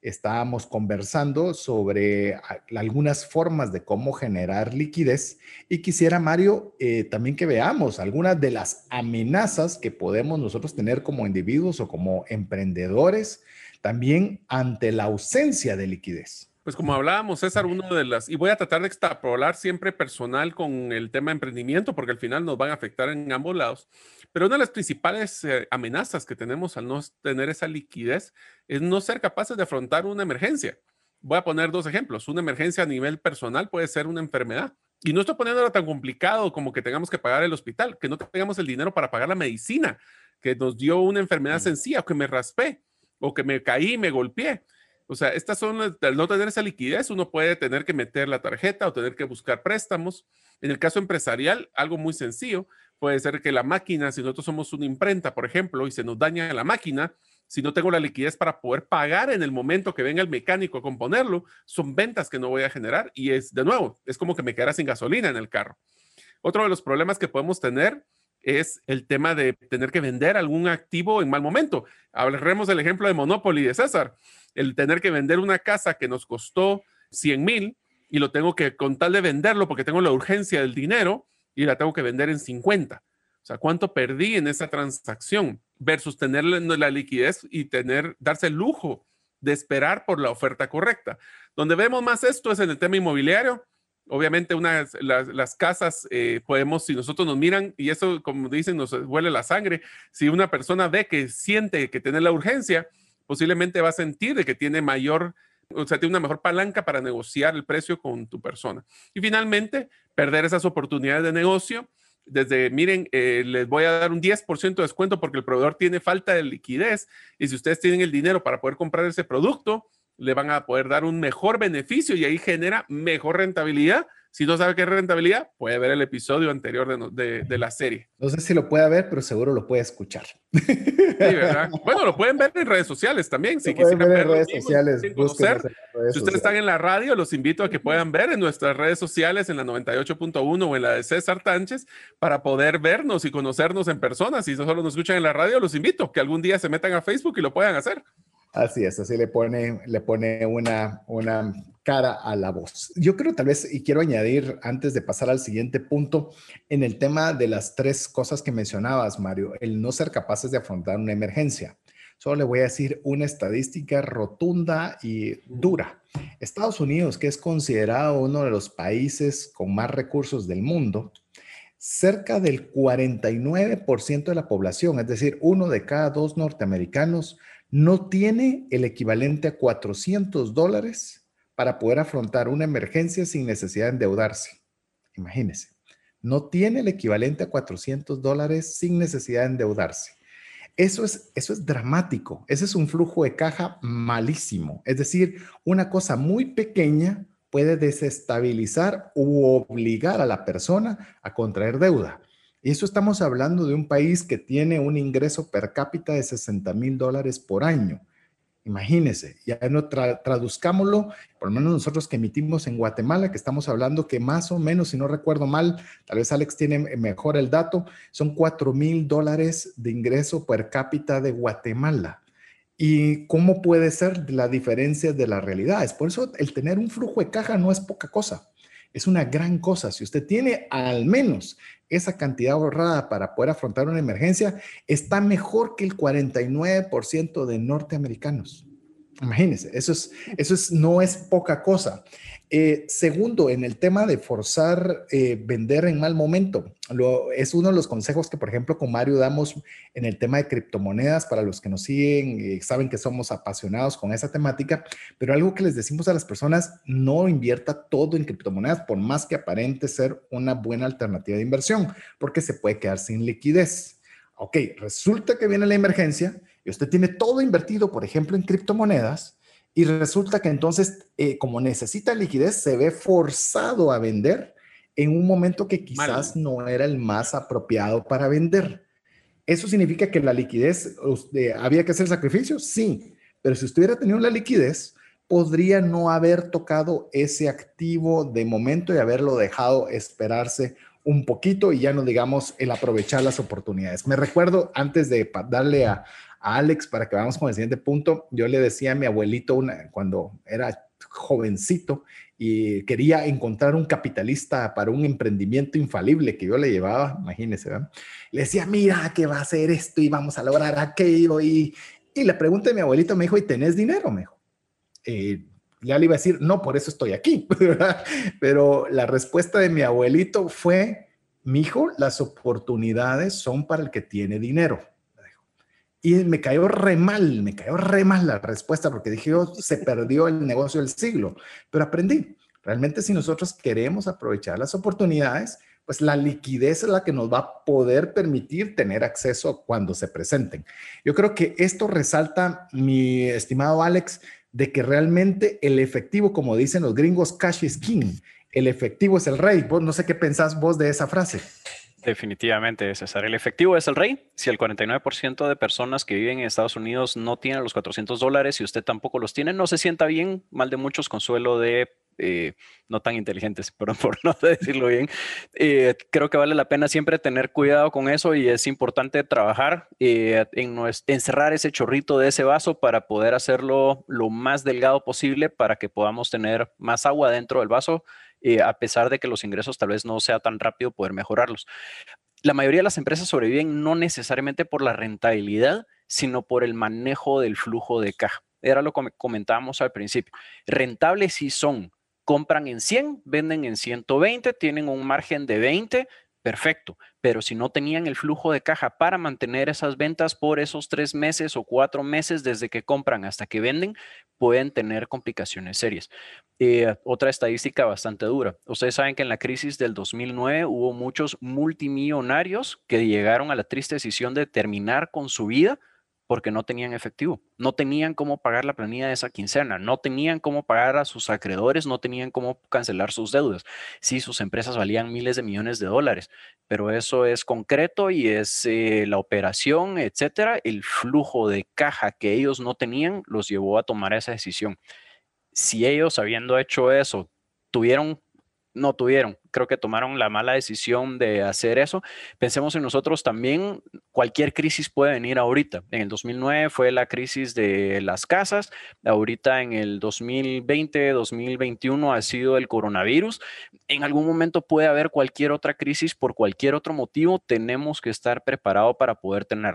Speaker 1: Estábamos conversando sobre algunas formas de cómo generar liquidez y quisiera, Mario, eh, también que veamos algunas de las amenazas que podemos nosotros tener como individuos o como emprendedores también ante la ausencia de liquidez.
Speaker 3: Pues como hablábamos, César, uno de las, y voy a tratar de extrapolar siempre personal con el tema de emprendimiento, porque al final nos van a afectar en ambos lados. Pero una de las principales eh, amenazas que tenemos al no tener esa liquidez es no ser capaces de afrontar una emergencia. Voy a poner dos ejemplos. Una emergencia a nivel personal puede ser una enfermedad. Y no estoy poniéndolo tan complicado como que tengamos que pagar el hospital, que no tengamos el dinero para pagar la medicina, que nos dio una enfermedad sencilla, o que me raspé, o que me caí y me golpeé o sea, estas son, al no tener esa liquidez, uno puede tener que meter la tarjeta o tener que buscar préstamos. En el caso empresarial, algo muy sencillo, puede ser que la máquina, si nosotros somos una imprenta, por ejemplo, y se nos daña la máquina, si no tengo la liquidez para poder pagar en el momento que venga el mecánico a componerlo, son ventas que no voy a generar y es, de nuevo, es como que me quedara sin gasolina en el carro. Otro de los problemas que podemos tener es el tema de tener que vender algún activo en mal momento. Hablaremos del ejemplo de Monopoly de César el tener que vender una casa que nos costó 100 mil y lo tengo que, con tal de venderlo, porque tengo la urgencia del dinero y la tengo que vender en 50. O sea, ¿cuánto perdí en esa transacción versus tener la liquidez y tener, darse el lujo de esperar por la oferta correcta? Donde vemos más esto es en el tema inmobiliario. Obviamente, unas, las, casas eh, podemos, si nosotros nos miran, y eso, como dicen, nos huele la sangre, si una persona ve que siente que tiene la urgencia, posiblemente va a sentir de que tiene mayor, o sea, tiene una mejor palanca para negociar el precio con tu persona. Y finalmente, perder esas oportunidades de negocio. Desde, miren, eh, les voy a dar un 10% de descuento porque el proveedor tiene falta de liquidez y si ustedes tienen el dinero para poder comprar ese producto, le van a poder dar un mejor beneficio y ahí genera mejor rentabilidad si no sabe qué es rentabilidad, puede ver el episodio anterior de, de, la serie.
Speaker 1: No sé si lo puede ver, pero seguro lo puede escuchar. Sí,
Speaker 3: ¿verdad? bueno, lo pueden ver en redes sociales también. Si quisieran ver en redes sociales, conocer. si ustedes están en la radio, los invito a que puedan ver en nuestras redes sociales, en la 98.1 o en la de César Tánchez, para poder vernos y conocernos en persona. Si no solo nos escuchan en la radio, los invito que algún día se metan a Facebook y lo puedan hacer.
Speaker 1: Así es, así le pone, le pone una, una cara a la voz. Yo creo tal vez, y quiero añadir antes de pasar al siguiente punto, en el tema de las tres cosas que mencionabas, Mario, el no ser capaces de afrontar una emergencia. Solo le voy a decir una estadística rotunda y dura. Estados Unidos, que es considerado uno de los países con más recursos del mundo, cerca del 49% de la población, es decir, uno de cada dos norteamericanos, no tiene el equivalente a 400 dólares para poder afrontar una emergencia sin necesidad de endeudarse. Imagínese, no tiene el equivalente a 400 dólares sin necesidad de endeudarse. Eso es, eso es dramático. Ese es un flujo de caja malísimo. Es decir, una cosa muy pequeña puede desestabilizar u obligar a la persona a contraer deuda. Y eso estamos hablando de un país que tiene un ingreso per cápita de 60 mil dólares por año. Imagínense, ya no traduzcámoslo, por lo menos nosotros que emitimos en Guatemala, que estamos hablando que más o menos, si no recuerdo mal, tal vez Alex tiene mejor el dato, son 4 mil dólares de ingreso per cápita de Guatemala. ¿Y cómo puede ser la diferencia de la realidad? Es por eso el tener un flujo de caja no es poca cosa es una gran cosa. Si usted tiene al menos esa cantidad ahorrada para poder afrontar una emergencia, está mejor que el 49% de norteamericanos. Imagínense, eso, es, eso es, no es poca cosa. Eh, segundo, en el tema de forzar eh, vender en mal momento, lo, es uno de los consejos que, por ejemplo, con Mario damos en el tema de criptomonedas. Para los que nos siguen, eh, saben que somos apasionados con esa temática, pero algo que les decimos a las personas, no invierta todo en criptomonedas, por más que aparente ser una buena alternativa de inversión, porque se puede quedar sin liquidez. Ok, resulta que viene la emergencia y usted tiene todo invertido, por ejemplo, en criptomonedas y resulta que entonces, eh, como necesita liquidez, se ve forzado a vender en un momento que quizás no era el más apropiado para vender. ¿Eso significa que la liquidez, había que hacer sacrificios? Sí, pero si usted hubiera tenido la liquidez, podría no haber tocado ese activo de momento y haberlo dejado esperarse un poquito y ya no digamos el aprovechar las oportunidades. Me recuerdo antes de darle a, Alex, para que vamos con el siguiente punto, yo le decía a mi abuelito una, cuando era jovencito y quería encontrar un capitalista para un emprendimiento infalible que yo le llevaba, imagínese, le decía, mira, que va a hacer esto y vamos a lograr aquello. Y, y la pregunta de mi abuelito me dijo, ¿y tenés dinero? Me dijo. Eh, ya le iba a decir, no, por eso estoy aquí. Pero la respuesta de mi abuelito fue, mi hijo, las oportunidades son para el que tiene dinero. Y me cayó re mal, me cayó re mal la respuesta porque dije, oh, se perdió el negocio del siglo, pero aprendí. Realmente si nosotros queremos aprovechar las oportunidades, pues la liquidez es la que nos va a poder permitir tener acceso cuando se presenten. Yo creo que esto resalta, mi estimado Alex, de que realmente el efectivo, como dicen los gringos, cash is king. El efectivo es el rey. Vos no sé qué pensás vos de esa frase.
Speaker 4: Definitivamente, César. El efectivo es el rey. Si el 49% de personas que viven en Estados Unidos no tienen los 400 dólares y usted tampoco los tiene, no se sienta bien, mal de muchos, consuelo de eh, no tan inteligentes, pero por no decirlo bien. Eh, creo que vale la pena siempre tener cuidado con eso y es importante trabajar eh, en encerrar ese chorrito de ese vaso para poder hacerlo lo más delgado posible para que podamos tener más agua dentro del vaso eh, a pesar de que los ingresos tal vez no sea tan rápido poder mejorarlos. La mayoría de las empresas sobreviven no necesariamente por la rentabilidad, sino por el manejo del flujo de caja. Era lo que comentábamos al principio. Rentables sí son. Compran en 100, venden en 120, tienen un margen de 20, perfecto. Pero si no tenían el flujo de caja para mantener esas ventas por esos tres meses o cuatro meses desde que compran hasta que venden, pueden tener complicaciones serias. Eh, otra estadística bastante dura. Ustedes saben que en la crisis del 2009 hubo muchos multimillonarios que llegaron a la triste decisión de terminar con su vida porque no tenían efectivo, no tenían cómo pagar la planilla de esa quincena, no tenían cómo pagar a sus acreedores, no tenían cómo cancelar sus deudas. Sí, sus empresas valían miles de millones de dólares, pero eso es concreto y es eh, la operación, etcétera. El flujo de caja que ellos no tenían los llevó a tomar esa decisión. Si ellos, habiendo hecho eso, tuvieron no tuvieron. Creo que tomaron la mala decisión de hacer eso. Pensemos en nosotros también, cualquier crisis puede venir ahorita. En el 2009 fue la crisis de las casas, ahorita en el 2020, 2021 ha sido el coronavirus. En algún momento puede haber cualquier otra crisis por cualquier otro motivo. Tenemos que estar preparados para poder tener.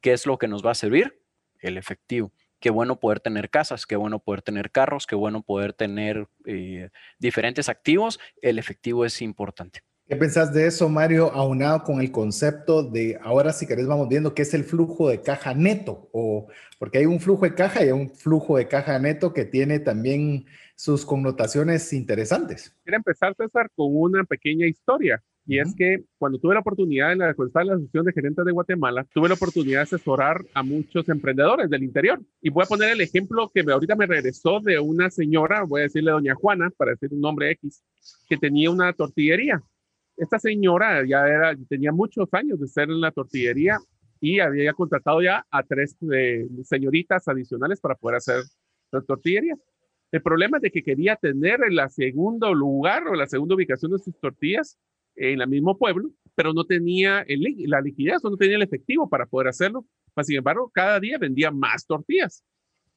Speaker 4: ¿Qué es lo que nos va a servir? El efectivo qué bueno poder tener casas, qué bueno poder tener carros, qué bueno poder tener eh, diferentes activos, el efectivo es importante.
Speaker 1: ¿Qué pensás de eso, Mario, aunado con el concepto de, ahora si querés vamos viendo qué es el flujo de caja neto, o porque hay un flujo de caja y hay un flujo de caja neto que tiene también sus connotaciones interesantes.
Speaker 3: Quiero empezar, César, con una pequeña historia. Y es que cuando tuve la oportunidad, en la, en la Asociación de Gerentes de Guatemala, tuve la oportunidad de asesorar a muchos emprendedores del interior. Y voy a poner el ejemplo que ahorita me regresó de una señora, voy a decirle doña Juana, para decir un nombre X, que tenía una tortillería. Esta señora ya era, tenía muchos años de ser en la tortillería y había contratado ya a tres eh, señoritas adicionales para poder hacer la tortillería. El problema es de que quería tener en la segundo lugar o la segunda ubicación de sus tortillas en el mismo pueblo, pero no tenía la liquidez o no tenía el efectivo para poder hacerlo. Sin embargo, cada día vendía más tortillas.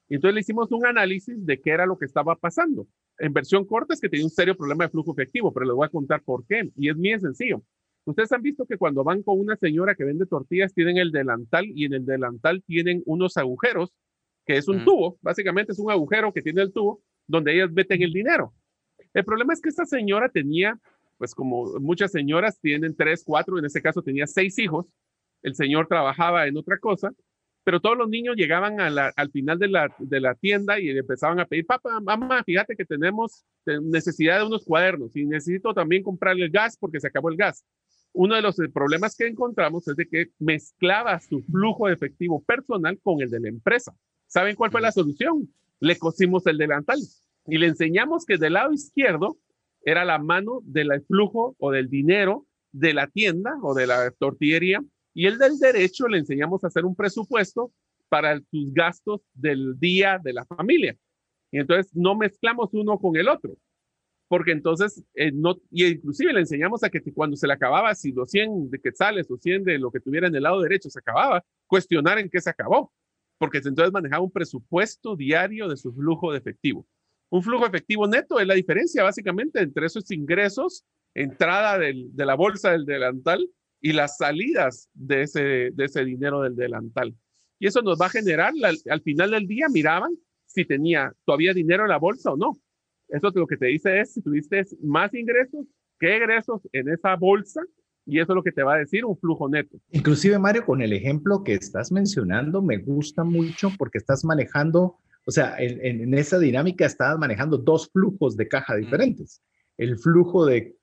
Speaker 3: Entonces le hicimos un análisis de qué era lo que estaba pasando. En versión corta es que tenía un serio problema de flujo efectivo, pero les voy a contar por qué. Y es bien sencillo. Ustedes han visto que cuando van con una señora que vende tortillas, tienen el delantal y en el delantal tienen unos agujeros que es un tubo, básicamente es un agujero que tiene el tubo donde ellas meten el dinero. El problema es que esta señora tenía, pues como muchas señoras tienen tres, cuatro, en este caso tenía seis hijos, el señor trabajaba en otra cosa, pero todos los niños llegaban al final de la, tienda y empezaban a pedir, papá, mamá, fíjate que tenemos necesidad de unos cuadernos y necesito también comprar el gas porque se acabó el gas. Uno de los eh, problemas que encontramos es de que mezclaba su flujo de efectivo personal con el de la empresa. ¿Saben cuál fue la solución? Le cosimos el delantal y le enseñamos que del lado izquierdo era la mano del flujo o del dinero de la tienda o de la tortillería y el del derecho le enseñamos a hacer un presupuesto para sus gastos del día de la familia. Y entonces no mezclamos uno con el otro, porque entonces eh, no, y inclusive le enseñamos a que cuando se le acababa, si los 100 de quetzales o 100 de lo que tuviera en el lado derecho se acababa, cuestionar en qué se acabó, porque entonces manejaba un presupuesto diario de su flujo de efectivo. Un flujo efectivo neto es la diferencia básicamente entre esos ingresos, entrada del, de la bolsa del delantal y las salidas de ese, de ese dinero del delantal. Y eso nos va a generar, al final del día miraban si tenía todavía dinero en la bolsa o no. Eso lo que te dice es si tuviste más ingresos que egresos en esa bolsa y eso es lo que te va a decir un flujo neto.
Speaker 1: Inclusive, Mario, con el ejemplo que estás mencionando, me gusta mucho porque estás manejando, o sea, en, en esa dinámica estás manejando dos flujos de caja diferentes el flujo de,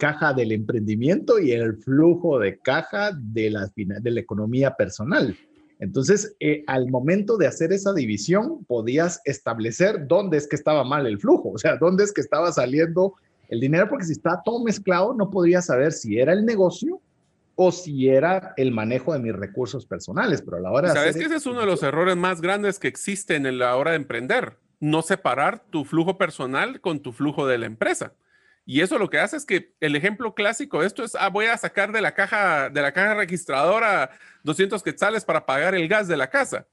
Speaker 1: caja del emprendimiento y el flujo de caja de la, de la economía personal. Entonces, eh, al momento de hacer esa división, podías establecer dónde es que estaba mal el flujo, o sea, dónde es que estaba saliendo el dinero, porque si está todo mezclado, no podría saber si era el negocio o si era el manejo de mis recursos personales, pero a la hora
Speaker 3: de ¿Sabes que ese es uno de los errores más grandes que existen en la hora de emprender? No separar tu flujo personal con tu flujo de la empresa. Y eso lo que hace es que el ejemplo clásico de esto es, ah, voy a sacar de la caja, de la caja registradora 200 quetzales para pagar el gas de la casa.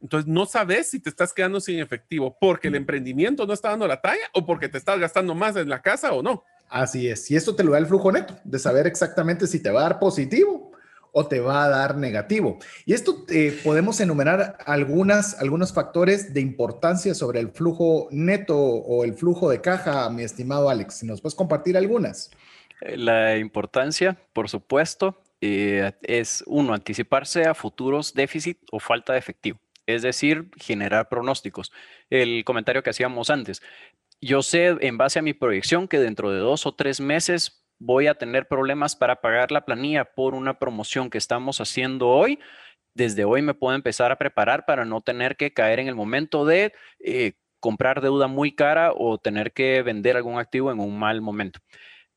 Speaker 3: Entonces no sabes si te estás quedando sin efectivo porque el emprendimiento no está dando la talla o porque te estás gastando más en la casa o no.
Speaker 1: Así es. Y esto te lo da el flujo neto, de saber exactamente si te va a dar positivo o te va a dar negativo. Y esto eh, podemos enumerar algunas, algunos factores de importancia sobre el flujo neto o el flujo de caja, mi estimado Alex. Si nos puedes compartir algunas.
Speaker 4: Eh, la importancia, por supuesto, eh, es uno, anticiparse a futuros déficit o falta de efectivo. Es decir, generar pronósticos. El comentario que hacíamos antes. Yo sé en base a mi proyección que dentro de dos o tres meses voy a tener problemas para pagar la planilla por una promoción que estamos haciendo hoy, desde hoy me puedo empezar a preparar para no tener que caer en el momento de eh, comprar deuda muy cara o tener que vender algún activo en un mal momento.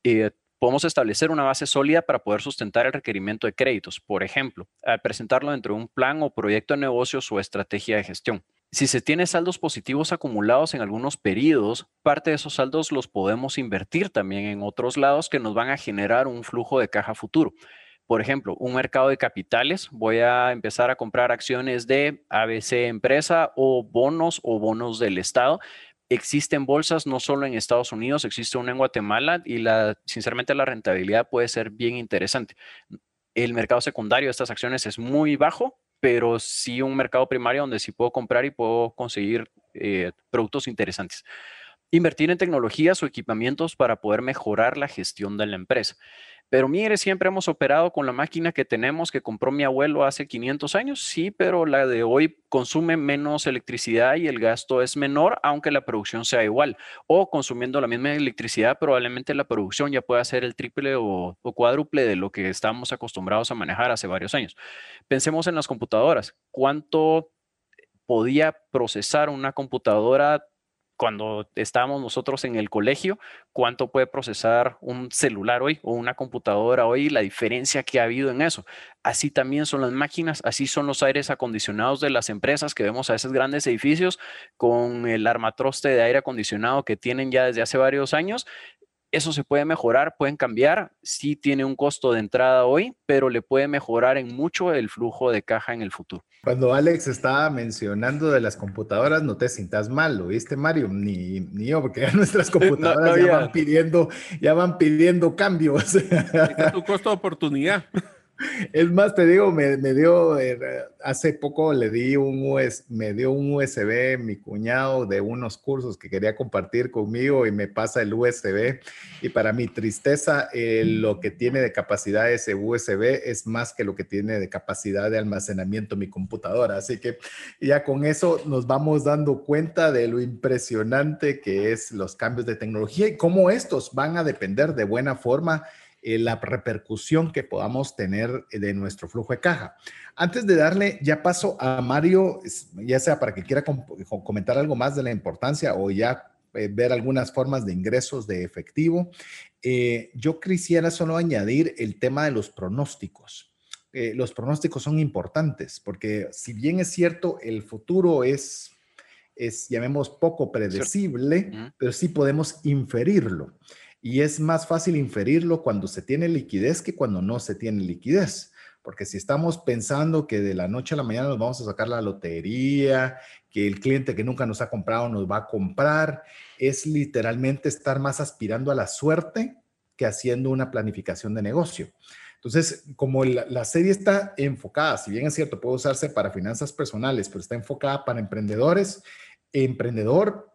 Speaker 4: Eh, podemos establecer una base sólida para poder sustentar el requerimiento de créditos, por ejemplo, al presentarlo dentro de un plan o proyecto de negocios o estrategia de gestión. Si se tiene saldos positivos acumulados en algunos periodos, parte de esos saldos los podemos invertir también en otros lados que nos van a generar un flujo de caja futuro. Por ejemplo, un mercado de capitales, voy a empezar a comprar acciones de ABC empresa o bonos o bonos del Estado. Existen bolsas no solo en Estados Unidos, existe una en Guatemala y sinceramente la rentabilidad puede ser bien interesante. El mercado secundario de estas acciones es muy bajo, pero sí un mercado primario donde sí puedo comprar y puedo conseguir eh, productos interesantes. Invertir en tecnologías o equipamientos para poder mejorar la gestión de la empresa. Pero mire, siempre hemos operado con la máquina que tenemos que compró mi abuelo hace 500 años, sí, pero la de hoy consume menos electricidad y el gasto es menor, aunque la producción sea igual. O consumiendo la misma electricidad, probablemente la producción ya pueda ser el triple o, cuádruple de lo que estábamos acostumbrados a manejar hace varios años. Pensemos en las computadoras. ¿Cuánto podía procesar una computadora cuando estábamos nosotros en el colegio, cuánto puede procesar un celular hoy o una computadora hoy, la diferencia que ha habido en eso. Así también son las máquinas, así son los aires acondicionados de las empresas que vemos a esos grandes edificios con el armatroste de aire acondicionado que tienen ya desde hace varios años eso se puede mejorar, pueden cambiar, sí tiene un costo de entrada hoy, pero le puede mejorar en mucho el flujo de caja en el futuro.
Speaker 1: Cuando Alex estaba mencionando de las computadoras, no te sientas mal, ¿lo viste Mario? Ni, ni yo, porque ya nuestras computadoras ya, van pidiendo, ya van pidiendo cambios.
Speaker 3: tu costo de oportunidad.
Speaker 1: Es más, te digo, me, dio, eh, hace poco le di un US, me dio un USB mi cuñado de unos cursos que quería compartir conmigo y me pasa el USB. Y para mi tristeza, eh, lo que tiene de capacidad ese USB es más que lo que tiene de capacidad de almacenamiento mi computadora. Así que ya con eso nos vamos dando cuenta de lo impresionante que es los cambios de tecnología y cómo estos van a depender de buena forma eh, la repercusión que podamos tener de nuestro flujo de caja. Antes de darle ya paso a Mario, ya sea para que quiera comentar algo más de la importancia o ya eh, ver algunas formas de ingresos de efectivo, eh, yo quisiera solo añadir el tema de los pronósticos. los pronósticos son importantes porque si bien es cierto, el futuro es, es llamemos, poco predecible, pero sí podemos inferirlo y es más fácil inferirlo cuando se tiene liquidez que cuando no se tiene liquidez. Porque si estamos pensando que de la noche a la mañana nos vamos a sacar la lotería, que el cliente que nunca nos ha comprado nos va a comprar, es literalmente estar más aspirando a la suerte que haciendo una planificación de negocio. Entonces, como la, serie está enfocada, si bien es cierto, puede usarse para finanzas personales, pero está enfocada para emprendedores, emprendedor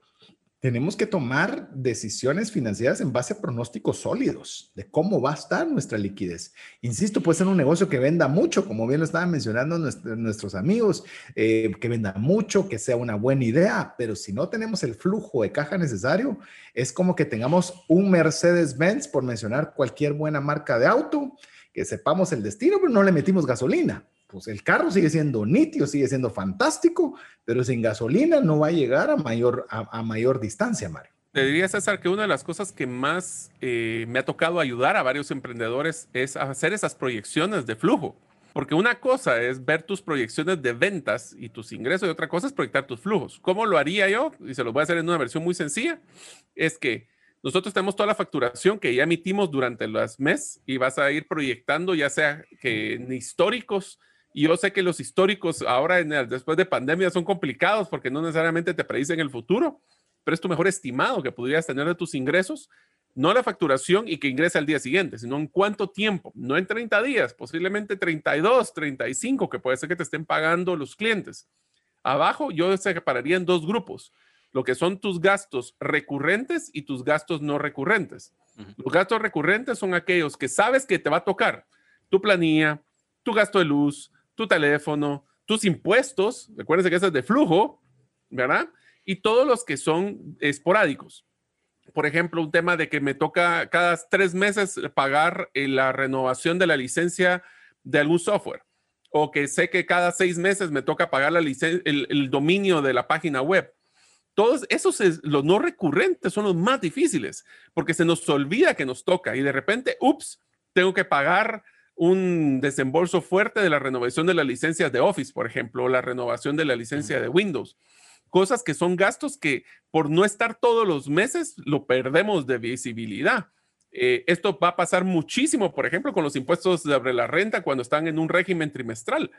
Speaker 1: tenemos que tomar decisiones financieras en base a pronósticos sólidos de cómo va a estar nuestra liquidez. Insisto, puede ser un negocio que venda mucho, como bien lo estaban mencionando nuestros amigos, eh, que venda mucho, que sea una buena idea, pero si no tenemos el flujo de caja necesario, es como que tengamos un Mercedes-Benz, por mencionar cualquier buena marca de auto, que sepamos el destino, pero no le metimos gasolina pues el carro sigue siendo nítido, sigue siendo fantástico, pero sin gasolina no va a llegar a mayor, a, mayor distancia, Mario.
Speaker 3: Te diría, César, que una de las cosas que más eh, me ha tocado ayudar a varios emprendedores es hacer esas proyecciones de flujo. Porque una cosa es ver tus proyecciones de ventas y tus ingresos y otra cosa es proyectar tus flujos. ¿Cómo lo haría yo? Y se lo voy a hacer en una versión muy sencilla. Es que nosotros tenemos toda la facturación que ya emitimos durante los meses y vas a ir proyectando ya sea que en históricos, y yo sé que los históricos ahora, en después de pandemia, son complicados porque no necesariamente te predicen el futuro, pero es tu mejor estimado que podrías tener de tus ingresos, no la facturación y que ingrese al día siguiente, sino en cuánto tiempo, no en 30 días, posiblemente 32, 35, que puede ser que te estén pagando los clientes. Abajo yo se separaría en dos grupos, lo que son tus gastos recurrentes y tus gastos no recurrentes. Los gastos recurrentes son aquellos que sabes que te va a tocar tu planilla, tu gasto de luz, tu teléfono, tus impuestos, recuérdense que eso es de flujo, ¿verdad? Y todos los que son esporádicos. Por ejemplo, un tema de que me toca cada tres meses pagar eh, la renovación de la licencia de algún software. O que sé que cada seis meses me toca pagar la el, el dominio de la página web. Todos esos, los no recurrentes son los más difíciles, porque se nos olvida que nos toca y de repente, ups, tengo que pagar un desembolso fuerte de la renovación de las licencias de Office, por ejemplo, o la renovación de la licencia de Windows. Cosas que son gastos que por no estar todos los meses lo perdemos de visibilidad. Eh, esto va a pasar muchísimo, por ejemplo, con los impuestos sobre la renta cuando están en un régimen trimestral.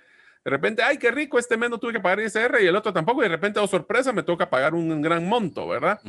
Speaker 3: De repente, ay, qué rico, este mes no tuve que pagar ISR y el otro tampoco, y de repente, oh sorpresa, me toca pagar un gran monto, ¿verdad?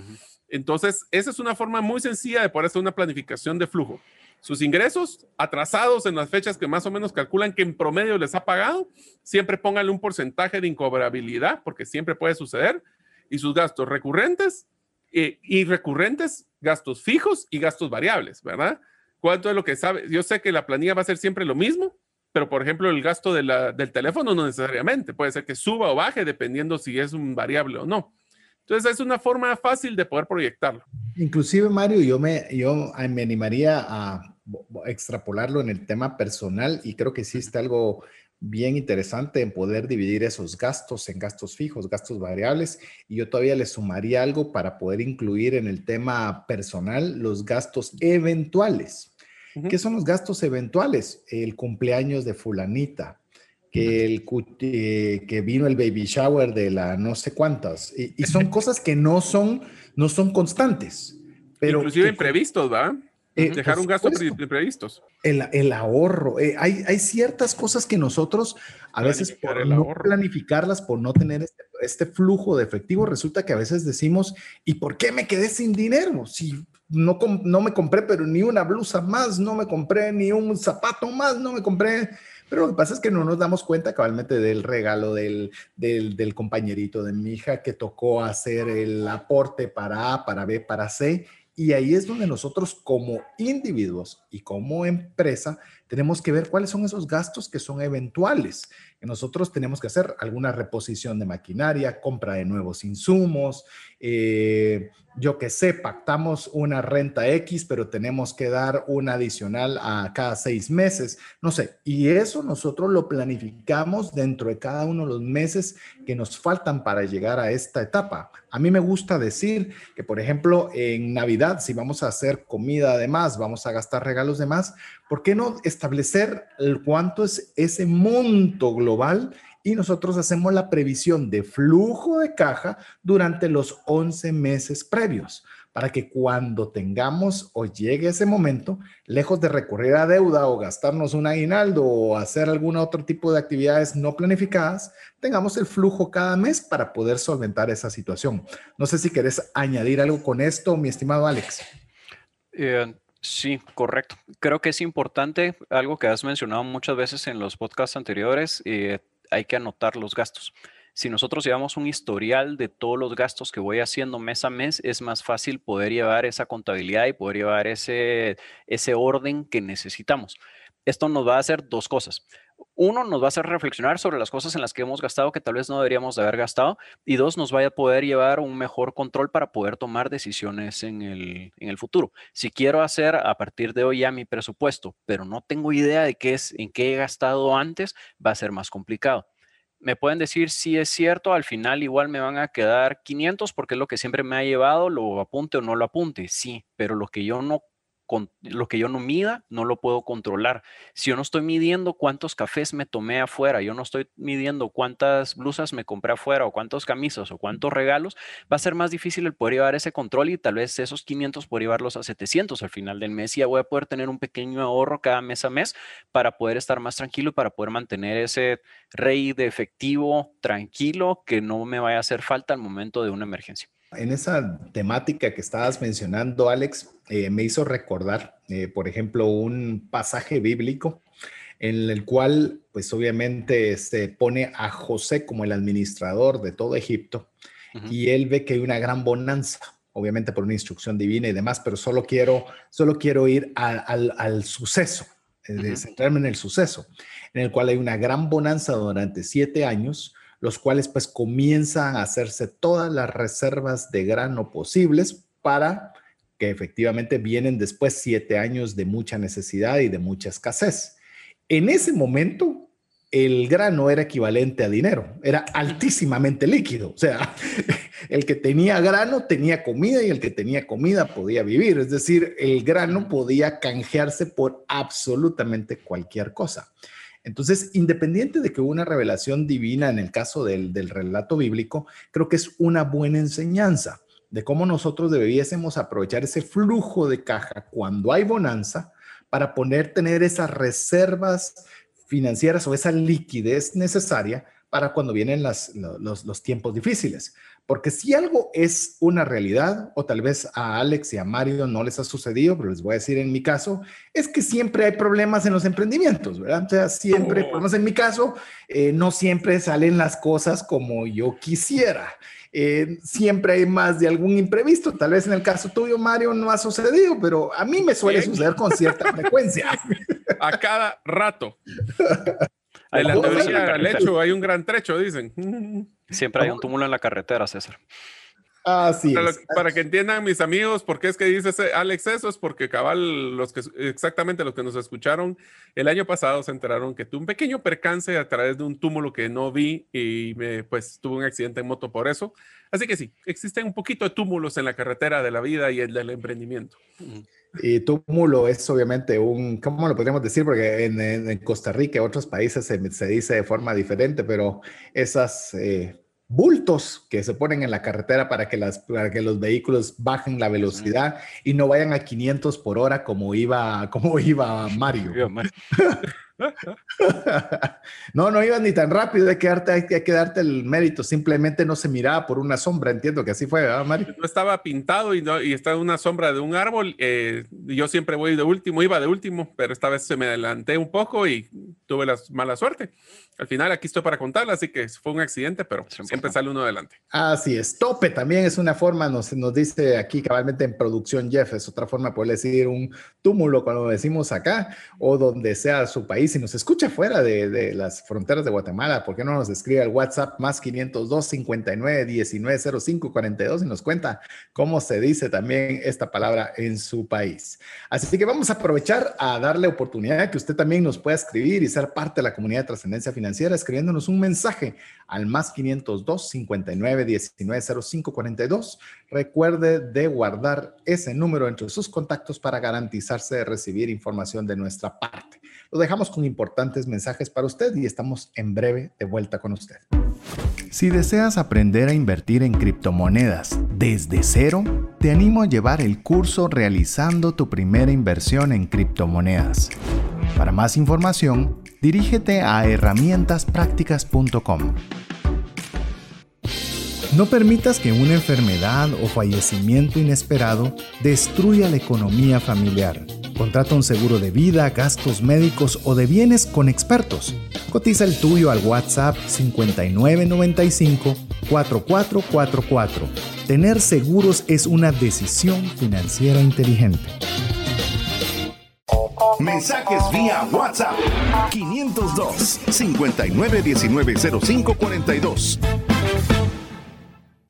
Speaker 3: Entonces, esa es una forma muy sencilla de poder hacer una planificación de flujo sus ingresos atrasados en las fechas que más o menos calculan que en promedio les ha pagado, siempre pónganle un porcentaje de incobrabilidad, porque siempre puede suceder, y sus gastos recurrentes eh, y recurrentes, gastos fijos y gastos variables, ¿verdad? ¿Cuánto es lo que sabe? Yo sé que la planilla va a ser siempre lo mismo, pero por ejemplo el gasto del teléfono no necesariamente, puede ser que suba o baje dependiendo si es un variable o no. Entonces es una forma fácil de poder proyectarlo.
Speaker 1: Inclusive Mario, yo me, yo me animaría a extrapolarlo en el tema personal y creo que existe algo bien interesante en poder dividir esos gastos en gastos fijos, gastos variables, y yo todavía le sumaría algo para poder incluir en el tema personal los gastos eventuales. ¿Qué son los gastos eventuales? El cumpleaños de fulanita, que, el, que vino el baby shower de la no sé cuántas, y, son cosas que no son, no son constantes. Pero
Speaker 3: Inclusive imprevistos, ¿va? Eh, Dejar un gasto previstos.
Speaker 1: El, el ahorro. Eh, hay, hay, ciertas cosas que nosotros a veces por no planificarlas, por no tener este, este, flujo de efectivo, resulta que a veces decimos, ¿y por qué me quedé sin dinero? Si no, no me compré, pero ni una blusa más, no me compré ni un zapato más, no me compré. Pero lo que pasa es que no nos damos cuenta cabalmente del regalo del, del, del compañerito de mi hija que tocó hacer el aporte para A, para B, para C. Y ahí es donde nosotros como individuos y como empresa tenemos que ver cuáles son esos gastos que son eventuales. Nosotros tenemos que hacer alguna reposición de maquinaria, compra de nuevos insumos, eh, yo que sé, pactamos una renta X, pero tenemos que dar una adicional a cada seis meses, no sé, y eso nosotros lo planificamos dentro de cada uno de los meses que nos faltan para llegar a esta etapa. A mí me gusta decir que, por ejemplo, en Navidad, si vamos a hacer comida de más, vamos a gastar regalos de más, ¿por qué no establecer el cuánto es ese monto global y nosotros hacemos la previsión de flujo de caja durante los 11 meses previos para que cuando tengamos o llegue ese momento, lejos de recurrir a deuda o gastarnos un aguinaldo o hacer algún otro tipo de actividades no planificadas, tengamos el flujo cada mes para poder solventar esa situación. No sé si querés añadir algo con esto, mi estimado Alex.
Speaker 4: Eh, sí, correcto. Creo que es importante algo que has mencionado muchas veces en los podcasts anteriores. Eh, hay que anotar los gastos. Si nosotros llevamos un historial de todos los gastos que voy haciendo mes a mes, es más fácil poder llevar esa contabilidad y poder llevar ese, ese orden que necesitamos. Esto nos va a hacer dos cosas. Uno, nos va a hacer reflexionar sobre las cosas en las que hemos gastado que tal vez no deberíamos de haber gastado. Y dos, nos va a poder llevar un mejor control para poder tomar decisiones en el, en el futuro. Si quiero hacer a partir de hoy ya mi presupuesto, pero no tengo idea de qué es, en qué he gastado antes, va a ser más complicado me pueden decir si es cierto, al final igual me van a quedar 500 porque es lo que siempre me ha llevado, lo apunte o no lo apunte, sí, pero lo que yo no lo que yo no mida, no lo puedo controlar. Si yo no estoy midiendo cuántos cafés me tomé afuera, yo no estoy midiendo cuántas blusas me compré afuera o cuántas camisas o cuántos regalos, va a ser más difícil el poder llevar ese control y tal vez esos 500 por llevarlos a 700 al final del mes y ya voy a poder tener un pequeño ahorro cada mes a mes para poder estar más tranquilo y para poder mantener ese rey de efectivo tranquilo que no me vaya a hacer falta al momento de una emergencia.
Speaker 1: En esa temática que estabas mencionando, Alex, eh, me hizo recordar, eh, por ejemplo, un pasaje bíblico en el cual, pues obviamente, se pone a José como el administrador de todo Egipto y él ve que hay una gran bonanza, obviamente por una instrucción divina y demás, pero solo quiero, solo quiero ir al, suceso, eh, centrarme en el suceso, en el cual hay una gran bonanza durante siete años los cuales pues comienzan a hacerse todas las reservas de grano posibles para que efectivamente vienen después siete años de mucha necesidad y de mucha escasez. En ese momento, el grano era equivalente a dinero, era altísimamente líquido. O sea, el que tenía grano tenía comida y el que tenía comida podía vivir. Es decir, el grano podía canjearse por absolutamente cualquier cosa. Entonces, independiente de que una revelación divina en el caso del, relato bíblico, creo que es una buena enseñanza de cómo nosotros debiésemos aprovechar ese flujo de caja cuando hay bonanza para poder tener esas reservas financieras o esa liquidez necesaria para cuando vienen los tiempos difíciles. Porque si algo es una realidad, o tal vez a Alex y a Mario no les ha sucedido, pero les voy a decir en mi caso, es que siempre hay problemas en los emprendimientos, ¿verdad? O sea, siempre, por lo menos en mi caso, eh, no siempre salen las cosas como yo quisiera. Eh, siempre hay más de algún imprevisto. Tal vez en el caso tuyo, Mario, no ha sucedido, pero a mí me suele suceder con cierta frecuencia.
Speaker 3: A cada rato. De la teoría al hecho hay un gran trecho, dicen.
Speaker 4: Siempre hay un túmulo en la carretera, César.
Speaker 1: Así
Speaker 3: para, para, que entiendan mis amigos, ¿por qué es que dice Alex eso? Es porque cabal, los que, exactamente los que nos escucharon el año pasado se enteraron que tuve un pequeño percance a través de un túmulo que no vi y me, pues tuve un accidente en moto por eso. Así que sí, existen un poquito de túmulos en la carretera de la vida y el del emprendimiento.
Speaker 1: Y túmulo es obviamente un, ¿cómo lo podríamos decir? Porque en, Costa Rica y otros países se, se, dice de forma diferente, pero esas... Eh, bultos que se ponen en la carretera para que, las, para que los vehículos bajen la velocidad y no vayan a 500 por hora como iba, como iba Mario. no, no ibas ni tan rápido, hay que, darte, hay, que darte el mérito, simplemente no se miraba por una sombra, entiendo que así fue, ¿verdad, Mario?
Speaker 3: No estaba pintado y, no, y estaba en una sombra de un árbol, eh, yo siempre voy de último, iba de último, pero esta vez se me adelanté un poco y tuve la mala suerte. Al final aquí estoy para contarla, así que fue un accidente, pero siempre sale uno adelante.
Speaker 1: Así es, tope también es una forma, nos, nos dice aquí cabalmente en producción Jeff, es otra forma de poder decir un túmulo cuando decimos acá, o donde sea su país, si nos escucha fuera de, de las fronteras de Guatemala, ¿por qué no nos escribe al WhatsApp más 502 59 19 05 42 y nos cuenta cómo se dice también esta palabra en su país? Así que vamos a aprovechar a darle oportunidad que usted también nos pueda escribir y ser parte de la comunidad de trascendencia financiera escribiéndonos un mensaje al más 502 59 19 05 42. Recuerde de guardar ese número entre sus contactos para garantizarse de recibir información de nuestra parte. Lo dejamos con importantes mensajes para usted y estamos en breve de vuelta con usted.
Speaker 2: Si deseas aprender a invertir en criptomonedas desde cero, te animo a llevar el curso realizando tu primera inversión en criptomonedas. Para más información, dirígete a herramientasprácticas.com. No permitas que una enfermedad o fallecimiento inesperado destruya la economía familiar. Contrata un seguro de vida, gastos médicos o de bienes con expertos. Cotiza el tuyo al WhatsApp 5995 4444. Tener seguros es una decisión financiera inteligente.
Speaker 5: Mensajes vía WhatsApp 502 59190542.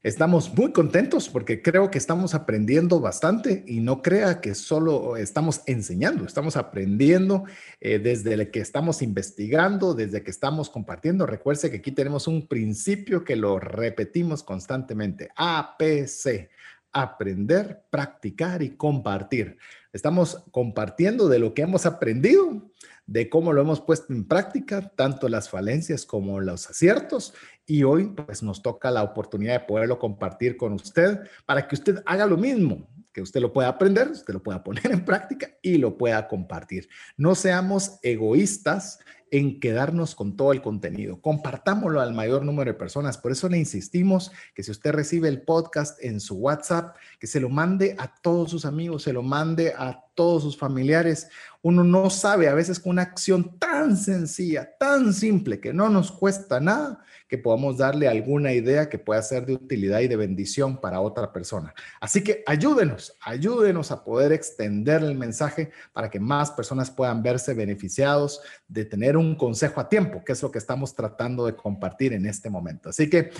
Speaker 1: Estamos muy contentos porque creo que estamos aprendiendo bastante y no crea que solo estamos enseñando, estamos aprendiendo eh, desde el que estamos investigando, desde que estamos compartiendo. Recuerde que aquí tenemos un principio que lo repetimos constantemente, APC, aprender, practicar y compartir. Estamos compartiendo de lo que hemos aprendido, de cómo lo hemos puesto en práctica, tanto las falencias como los aciertos. Y hoy pues nos toca la oportunidad de poderlo compartir con usted para que usted haga lo mismo, que usted lo pueda aprender, usted lo pueda poner en práctica y lo pueda compartir. No seamos egoístas en quedarnos con todo el contenido. Compartámoslo al mayor número de personas. Por eso le insistimos que si usted recibe el podcast en su WhatsApp, que se lo mande a todos sus amigos, se lo mande a todos sus familiares. Uno no sabe a veces con una acción tan sencilla, tan simple, que no nos cuesta nada, que podamos darle alguna idea que pueda ser de utilidad y de bendición para otra persona. Así que ayúdenos, ayúdenos a poder extender el mensaje para que más personas puedan verse beneficiados de tener un consejo a tiempo, que es lo que estamos tratando de compartir en este momento. Así que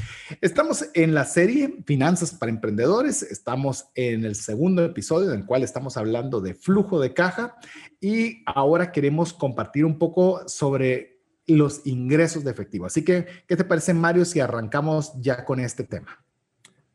Speaker 1: estamos en la serie Finanzas para Emprendedores, estamos en el segundo episodio en el cual estamos hablando de flujo de caja y ahora queremos compartir un poco sobre los ingresos de efectivo. Así que, ¿qué te parece, Mario, si arrancamos ya con este tema?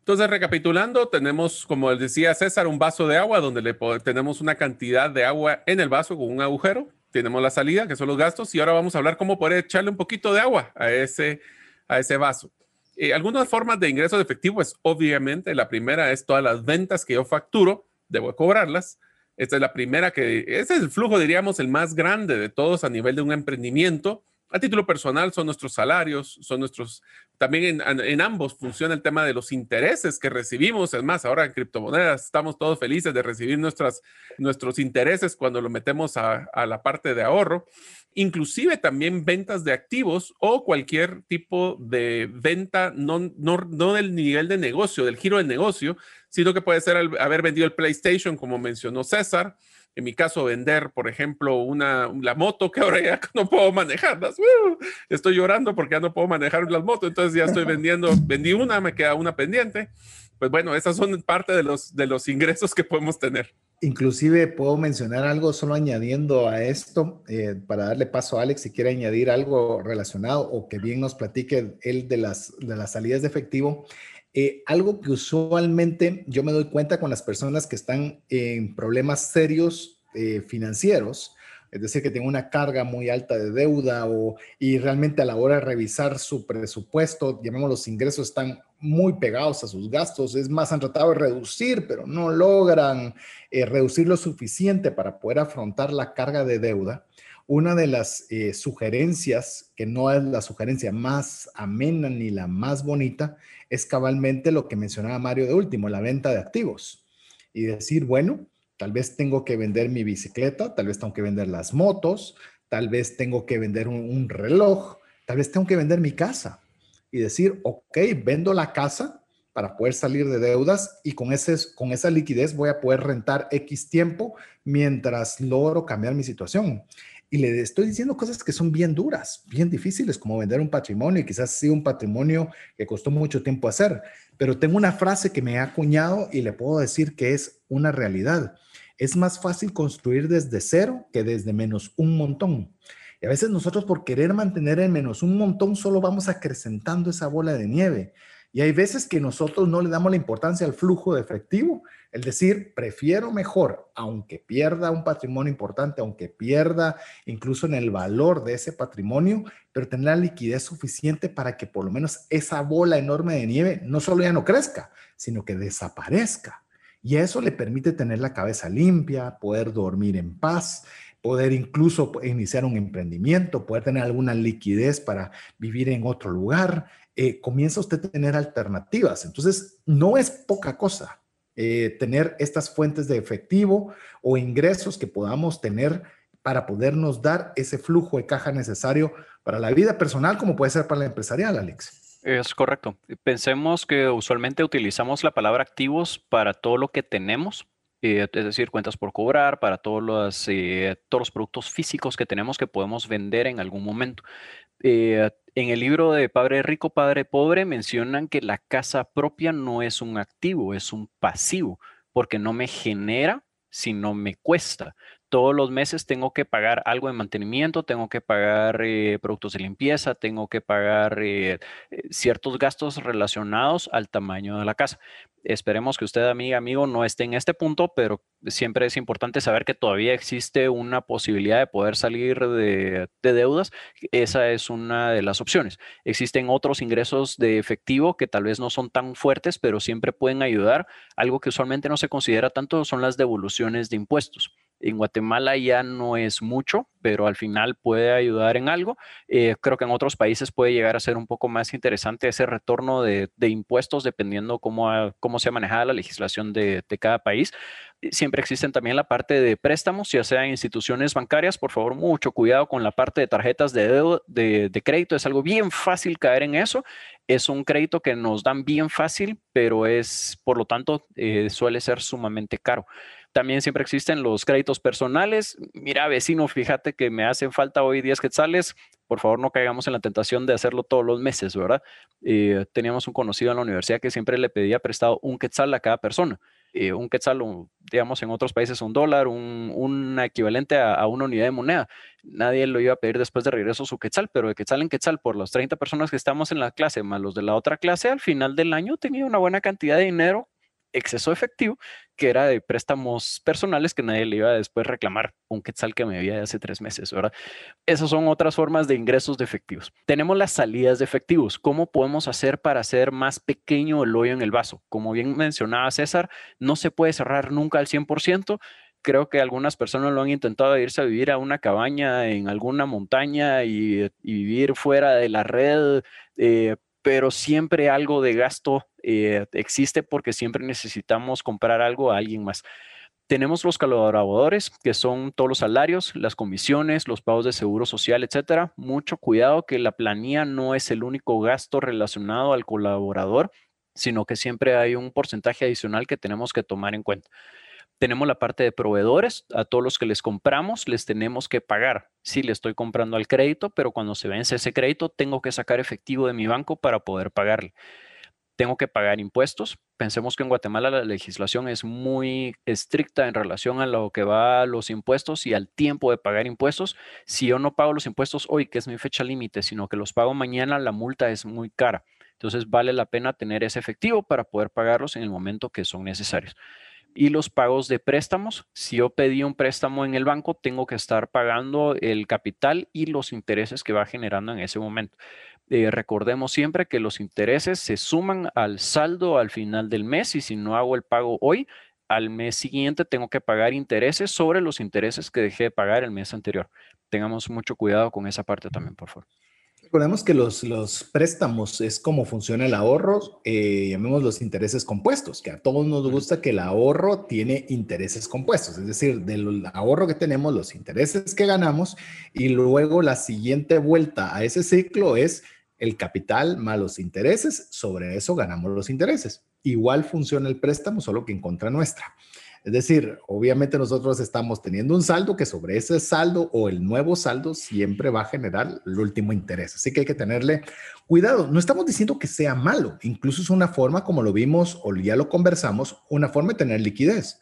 Speaker 3: Entonces, recapitulando, tenemos, como decía César, un vaso de agua donde le tenemos una cantidad de agua en el vaso con un agujero. Tenemos la salida, que son los gastos, y ahora vamos a hablar cómo poder echarle un poquito de agua a ese, a ese vaso. Eh, algunas formas de ingreso de efectivo es, obviamente, la primera es todas las ventas que yo facturo, debo cobrarlas. Esta es la primera que, ese es el flujo, diríamos, el más grande de todos a nivel de un emprendimiento. A título personal son nuestros salarios, son nuestros, también en, ambos funciona el tema de los intereses que recibimos. Es más, ahora en criptomonedas estamos todos felices de recibir nuestras, nuestros intereses cuando lo metemos a, la parte de ahorro. Inclusive también ventas de activos o cualquier tipo de venta, no, no, no del nivel de negocio, del giro del negocio, sino que puede ser haber vendido el PlayStation, como mencionó César. En mi caso, vender, por ejemplo, una, la moto que ahora ya no puedo manejar. Estoy llorando porque ya no puedo manejar las motos, entonces ya estoy vendiendo, vendí una, me queda una pendiente. Pues bueno, esas son parte de los, de los ingresos que podemos tener.
Speaker 1: Inclusive puedo mencionar algo solo añadiendo a esto, eh, para darle paso a Alex si quiere añadir algo relacionado o que bien nos platique él de las, de las salidas de efectivo. Eh, algo que usualmente yo me doy cuenta con las personas que están en problemas serios eh, financieros, es decir, que tienen una carga muy alta de deuda o, y realmente a la hora de revisar su presupuesto, llamemos los ingresos, están muy pegados a sus gastos. Es más, han tratado de reducir, pero no logran eh, reducir lo suficiente para poder afrontar la carga de deuda una de las eh, sugerencias, que no es la sugerencia más amena ni la más bonita, es cabalmente lo que mencionaba Mario de último, la venta de activos. Y decir, bueno, tal vez tengo que vender mi bicicleta, tal vez tengo que vender las motos, tal vez tengo que vender un reloj, tal vez tengo que vender mi casa. Y decir, ok, vendo la casa, para poder salir de deudas y con, ese, con esa liquidez voy a poder rentar X tiempo mientras logro cambiar mi situación. Y le estoy diciendo cosas que son bien duras, bien difíciles, como vender un patrimonio y quizás sí un patrimonio que costó mucho tiempo hacer. Pero tengo una frase que me ha acuñado y le puedo decir que es una realidad. Es más fácil construir desde cero que desde menos un montón. Y a veces nosotros por querer mantener en menos un montón solo vamos acrecentando esa bola de nieve. Y hay veces que nosotros no le damos la importancia al flujo de efectivo, el decir, prefiero mejor, aunque pierda un patrimonio importante, aunque pierda incluso en el valor de ese patrimonio, pero tener la liquidez suficiente para que por lo menos esa bola enorme de nieve no solo ya no crezca, sino que desaparezca. Y eso le permite tener la cabeza limpia, poder dormir en paz, poder incluso iniciar un emprendimiento, poder tener alguna liquidez para vivir en otro lugar, eh, comienza usted a tener alternativas. Entonces, no es poca cosa eh, tener estas fuentes de efectivo o ingresos que podamos tener para podernos dar ese flujo de caja necesario para la vida personal como puede ser para la empresarial, Alex.
Speaker 4: Es correcto. Pensemos que usualmente utilizamos la palabra activos para todo lo que tenemos, eh, es decir, cuentas por cobrar, para todos los, todos los productos físicos que tenemos que podemos vender en algún momento. Eh, en el libro de Padre Rico, Padre Pobre mencionan que la casa propia no es un activo, es un pasivo, porque no me genera, sino me cuesta todos los meses tengo que pagar algo de mantenimiento, tengo que pagar eh, productos de limpieza, tengo que pagar eh, eh, ciertos gastos relacionados al tamaño de la casa. Esperemos que usted, amiga, amigo, no esté en este punto, pero siempre es importante saber que todavía existe una posibilidad de poder salir de, de deudas. Esa es una de las opciones. Existen otros ingresos de efectivo que tal vez no son tan fuertes, pero siempre pueden ayudar. Algo que usualmente no se considera tanto son las devoluciones de impuestos. En Guatemala ya no es mucho, pero al final puede ayudar en algo. Eh, creo que en otros países puede llegar a ser un poco más interesante ese retorno de, impuestos dependiendo cómo, cómo se ha manejado la legislación de, cada país. Siempre existen también la parte de préstamos, ya sea en instituciones bancarias. Por favor, mucho cuidado con la parte de tarjetas de, de, crédito. Es algo bien fácil caer en eso. Es un crédito que nos dan bien fácil, pero es, por lo tanto, eh, suele ser sumamente caro. También siempre existen los créditos personales. Mira, vecino, fíjate que me hacen falta hoy 10 quetzales. Por favor, no caigamos en la tentación de hacerlo todos los meses, ¿verdad? Eh, teníamos un conocido en la universidad que siempre le pedía prestado un quetzal a cada persona. Eh, un quetzal, digamos, en otros países un dólar, un, equivalente a, una unidad de moneda. Nadie lo iba a pedir después de regreso su quetzal, pero de quetzal en quetzal, por las 30 personas que estamos en la clase, más los de la otra clase, al final del año tenía una buena cantidad de dinero exceso efectivo, que era de préstamos personales que nadie le iba a después reclamar un quetzal que me había de hace tres meses, ¿verdad? Esas son otras formas de ingresos de efectivos. Tenemos las salidas de efectivos. ¿Cómo podemos hacer para hacer más pequeño el hoyo en el vaso? Como bien mencionaba César, no se puede cerrar nunca al 100%, creo que algunas personas lo han intentado irse a vivir a una cabaña en alguna montaña y, vivir fuera de la red, eh, pero siempre algo de gasto eh, existe porque siempre necesitamos comprar algo a alguien más. Tenemos los colaboradores, que son todos los salarios, las comisiones, los pagos de seguro social, etcétera. Mucho cuidado que la planilla no es el único gasto relacionado al colaborador, sino que siempre hay un porcentaje adicional que tenemos que tomar en cuenta. Tenemos la parte de proveedores, a todos los que les compramos les tenemos que pagar. Sí, le estoy comprando al crédito, pero cuando se vence ese crédito tengo que sacar efectivo de mi banco para poder pagarle. Tengo que pagar impuestos. Pensemos que en Guatemala la legislación es muy estricta en relación a lo que va a los impuestos y al tiempo de pagar impuestos. Si yo no pago los impuestos hoy, que es mi fecha límite, sino que los pago mañana, la multa es muy cara. Entonces vale la pena tener ese efectivo para poder pagarlos en el momento que son necesarios y los pagos de préstamos. Si yo pedí un préstamo en el banco, tengo que estar pagando el capital y los intereses que va generando en ese momento. Eh, recordemos siempre que los intereses se suman al saldo al final del mes y si no hago el pago hoy, al mes siguiente tengo que pagar intereses sobre los intereses que dejé de pagar el mes anterior. Tengamos mucho cuidado con esa parte también, por favor.
Speaker 1: Recordemos que los, los préstamos es como funciona el ahorro, eh, llamemos los intereses compuestos, que a todos nos gusta que el ahorro tiene intereses compuestos, es decir, del ahorro que tenemos, los intereses que ganamos y luego la siguiente vuelta a ese ciclo es el capital más los intereses, sobre eso ganamos los intereses. Igual funciona el préstamo, solo que en contra nuestra. Es decir, obviamente nosotros estamos teniendo un saldo que sobre ese saldo o el nuevo saldo siempre va a generar el último interés. Así que hay que tenerle cuidado. No estamos diciendo que sea malo, incluso es una forma, como lo vimos o ya lo conversamos, una forma de tener liquidez.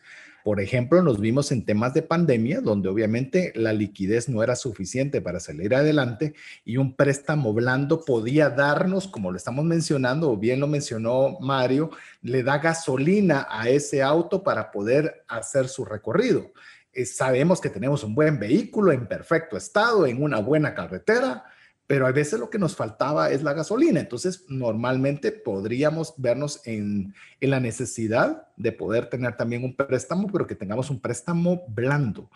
Speaker 1: Por ejemplo, nos vimos en temas de pandemia, donde obviamente la liquidez no era suficiente para salir adelante y un préstamo blando podía darnos, como lo estamos mencionando, o bien lo mencionó Mario, le da gasolina a ese auto para poder hacer su recorrido. Eh, sabemos que tenemos un buen vehículo en perfecto estado, en una buena carretera, pero a veces lo que nos faltaba es la gasolina. Entonces, normalmente podríamos vernos en, la necesidad de poder tener también un préstamo, pero que tengamos un préstamo blando.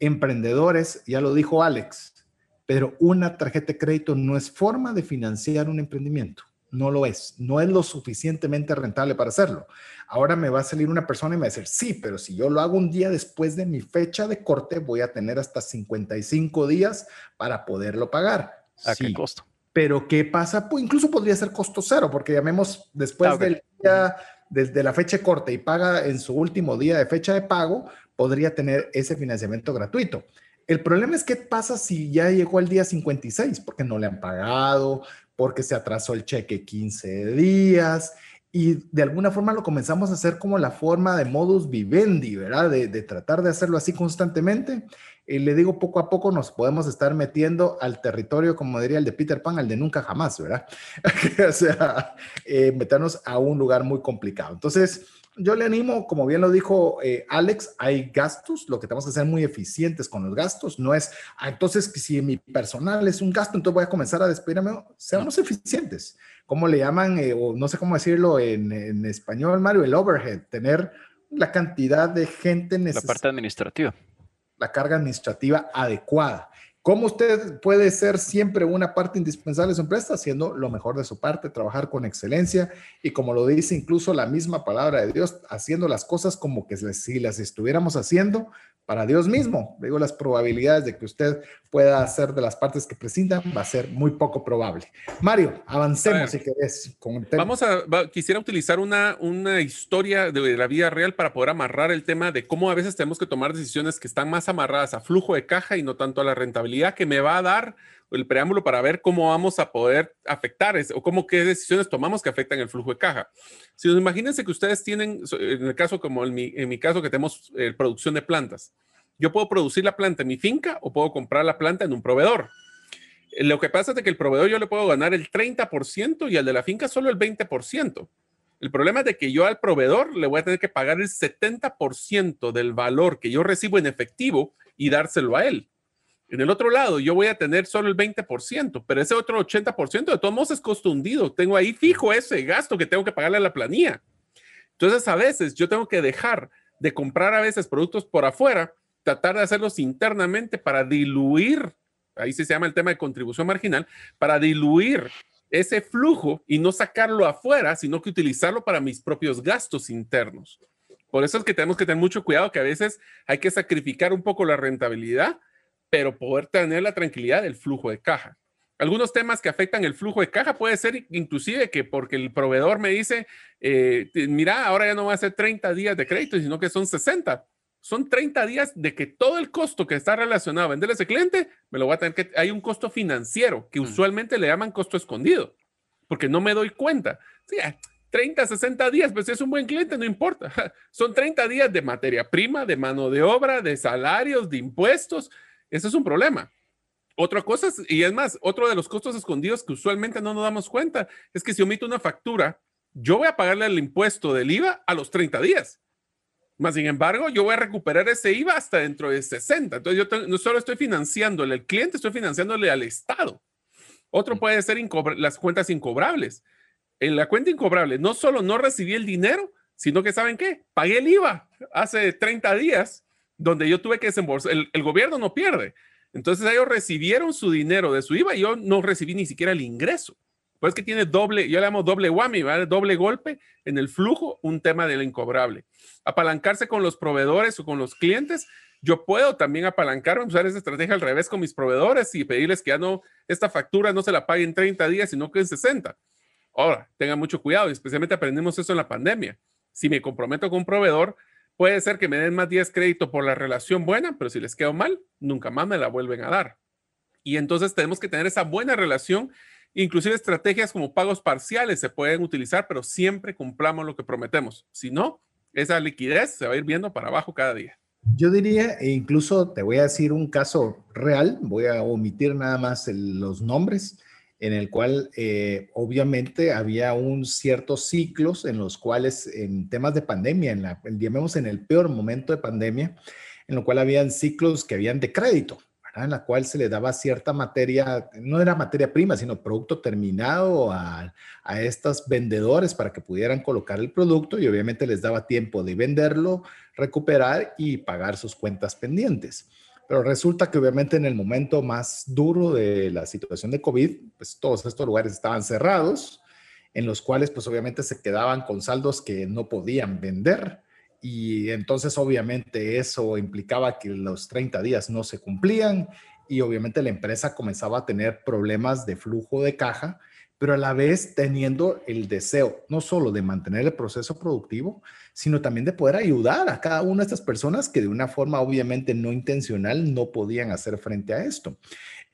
Speaker 1: Emprendedores, ya lo dijo Alex, pero una tarjeta de crédito no es forma de financiar un emprendimiento. No lo es, no es lo suficientemente rentable para hacerlo. Ahora me va a salir una persona y me va a decir, sí, pero si yo lo hago un día después de mi fecha de corte, voy a tener hasta 55 días para poderlo pagar
Speaker 4: ¿A qué costo?
Speaker 1: Pero ¿qué pasa? Pues incluso podría ser costo cero, porque llamemos después ah, del día, desde la fecha corta y paga en su último día de fecha de pago, podría tener ese financiamiento gratuito. El problema es qué pasa si ya llegó el día 56, porque no le han pagado, porque se atrasó el cheque 15 días y de alguna forma lo comenzamos a hacer como la forma de modus vivendi, ¿verdad? De, de tratar de hacerlo así constantemente y le digo, poco a poco nos podemos estar metiendo al territorio, como diría el de Peter Pan, al de nunca jamás, ¿verdad? o sea, eh, meternos a un lugar muy complicado. Entonces, yo le animo, como bien lo dijo eh, Alex, hay gastos, lo que tenemos que ser muy eficientes con los gastos, no es, ah, entonces, si mi personal es un gasto, entonces voy a comenzar a despedirme, seamos eficientes. ¿Cómo le llaman? Eh, o no sé cómo decirlo en, en, español, Mario, el overhead, tener la cantidad de gente
Speaker 4: necesaria. La parte administrativa
Speaker 1: la carga administrativa adecuada. ¿Cómo usted puede ser siempre una parte indispensable de su empresa? Haciendo lo mejor de su parte, trabajar con excelencia y como lo dice incluso la misma palabra de Dios, haciendo las cosas como que si las estuviéramos haciendo para Dios mismo. Digo, las probabilidades de que usted pueda hacer de las partes que prescindan va a ser muy poco probable. Mario, avancemos si querés
Speaker 3: con el tema. Vamos a, quisiera utilizar una, una historia de la vida real para poder amarrar el tema de cómo a veces tenemos que tomar decisiones que están más amarradas a flujo de caja y no tanto a la rentabilidad que me va a dar el preámbulo para ver cómo vamos a poder afectar o cómo qué decisiones tomamos que afectan el flujo de caja. Si nos imagínense que ustedes tienen, en el caso como en mi, en mi caso que tenemos eh, producción de plantas, yo puedo producir la planta en mi finca o puedo comprar la planta en un proveedor. Lo que pasa es que el proveedor yo le puedo ganar el 30% y al de la finca solo el 20%. El problema es de que yo al proveedor le voy a tener que pagar el 70% del valor que yo recibo en efectivo y dárselo a él. En el otro lado, yo voy a tener solo el 20%, pero ese otro 80% de todos modos es costo hundido. Tengo ahí fijo ese gasto que tengo que pagarle a la planilla. Entonces, a veces yo tengo que dejar de comprar a veces productos por afuera, tratar de hacerlos internamente para diluir, ahí se llama el tema de contribución marginal, para diluir ese flujo y no sacarlo afuera, sino que utilizarlo para mis propios gastos internos. Por eso es que tenemos que tener mucho cuidado que a veces hay que sacrificar un poco la rentabilidad pero poder tener la tranquilidad del flujo de caja. Algunos temas que afectan el flujo de caja puede ser inclusive que porque el proveedor me dice, eh, mira, ahora ya no va a ser 30 días de crédito, sino que son 60. Son 30 días de que todo el costo que está relacionado a venderle a ese cliente, me lo voy a tener que, hay un costo financiero que mm. usualmente le llaman costo escondido, porque no me doy cuenta. Sí, 30, 60 días, pues si es un buen cliente, no importa. Son 30 días de materia prima, de mano de obra, de salarios, de impuestos, ese es un problema. Otra cosa, y es más, otro de los costos escondidos que usualmente no nos damos cuenta, es que si omito una factura, yo voy a pagarle el impuesto del IVA a los 30 días. Más sin embargo, yo voy a recuperar ese IVA hasta dentro de 60. Entonces, yo no solo estoy financiándole al cliente, estoy financiándole al Estado. Otro puede ser las cuentas incobrables. En la cuenta incobrable, no solo no recibí el dinero, sino que saben qué, pagué el IVA hace 30 días donde yo tuve que desembolsar, el, gobierno no pierde. Entonces ellos recibieron su dinero de su IVA y yo no recibí ni siquiera el ingreso. Pues que tiene doble, yo le llamo doble whammy, ¿vale? doble golpe en el flujo, un tema del incobrable. Apalancarse con los proveedores o con los clientes, yo puedo también apalancarme, usar esa estrategia al revés con mis proveedores y pedirles que ya no, esta factura no se la pague en 30 días, sino que en 60. Ahora, tengan mucho cuidado, especialmente aprendimos eso en la pandemia. Si me comprometo con un proveedor, puede ser que me den más 10 crédito por la relación buena, pero si les quedo mal, nunca más me la vuelven a dar. Y entonces tenemos que tener esa buena relación. Inclusive estrategias como pagos parciales se pueden utilizar, pero siempre cumplamos lo que prometemos. Si no, esa liquidez se va a ir viendo para abajo cada día.
Speaker 1: Yo diría, e incluso te voy a decir un caso real, voy a omitir nada más los nombres en el cual eh, obviamente había un ciertos ciclos en los cuales en temas de pandemia, en la, en el peor momento de pandemia, en lo cual habían ciclos que habían de crédito, en la cual se le daba cierta materia, no era materia prima, sino producto terminado a, a estos vendedores para que pudieran colocar el producto y obviamente les daba tiempo de venderlo, recuperar y pagar sus cuentas pendientes. Pero resulta que obviamente en el momento más duro de la situación de COVID, pues todos estos lugares estaban cerrados, en los cuales pues obviamente se quedaban con saldos que no podían vender. Y entonces obviamente eso implicaba que los 30 días no se cumplían y obviamente la empresa comenzaba a tener problemas de flujo de caja pero a la vez teniendo el deseo no solo de mantener el proceso productivo, sino también de poder ayudar a cada una de estas personas que de una forma obviamente no intencional no podían hacer frente a esto.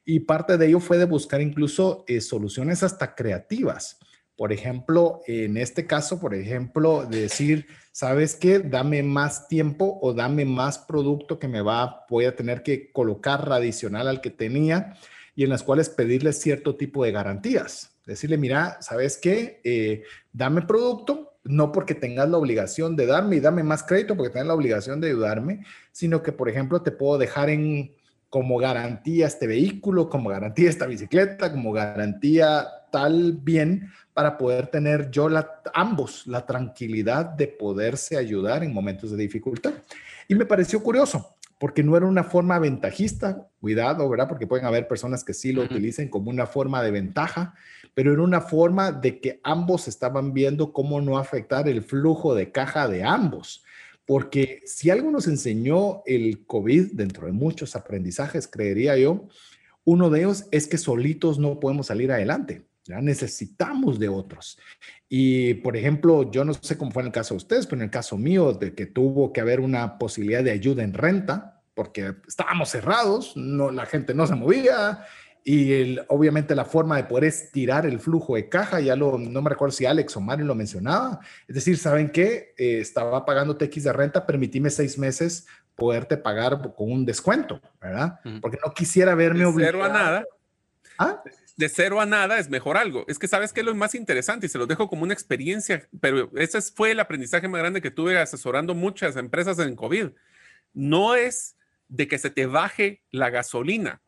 Speaker 1: Y parte de ello fue de buscar incluso eh, soluciones hasta creativas. Por ejemplo, en este caso, por ejemplo, decir, ¿sabes qué? Dame más tiempo o dame más producto que me va, voy a tener que colocar adicional al que tenía y en las cuales pedirle cierto tipo de garantías Decirle, mira, ¿sabes qué? Eh, dame producto, no porque tengas la obligación de darme y dame más crédito porque tengas la obligación de ayudarme, sino que, por ejemplo, te puedo dejar en como garantía este vehículo, como garantía esta bicicleta, como garantía tal bien para poder tener yo la, ambos la tranquilidad de poderse ayudar en momentos de dificultad. Y me pareció curioso, porque no era una forma ventajista, cuidado, ¿verdad? Porque pueden haber personas que sí lo utilicen como una forma de ventaja, pero era una forma de que ambos estaban viendo cómo no afectar el flujo de caja de ambos. Porque si algo nos enseñó el COVID dentro de muchos aprendizajes, creería yo, uno de ellos es que solitos no podemos salir adelante. Ya necesitamos de otros. Y, por ejemplo, yo no sé cómo fue en el caso de ustedes, pero en el caso mío, de que tuvo que haber una posibilidad de ayuda en renta, porque estábamos cerrados, no, la gente no se movía, y el, obviamente la forma de poder estirar el flujo de caja, ya lo, no me recuerdo si Alex o Mario lo mencionaba, es decir, ¿saben qué? Eh, estaba pagando TX de renta, permitíme seis meses poderte pagar con un descuento, ¿verdad? Porque no quisiera verme
Speaker 3: obligado. a nada. ¿Ah? de cero a nada es mejor algo. Es que sabes que es lo más interesante y se lo dejo como una experiencia, pero ese fue el aprendizaje más grande que tuve asesorando muchas empresas en COVID. No es de que se te baje la gasolina,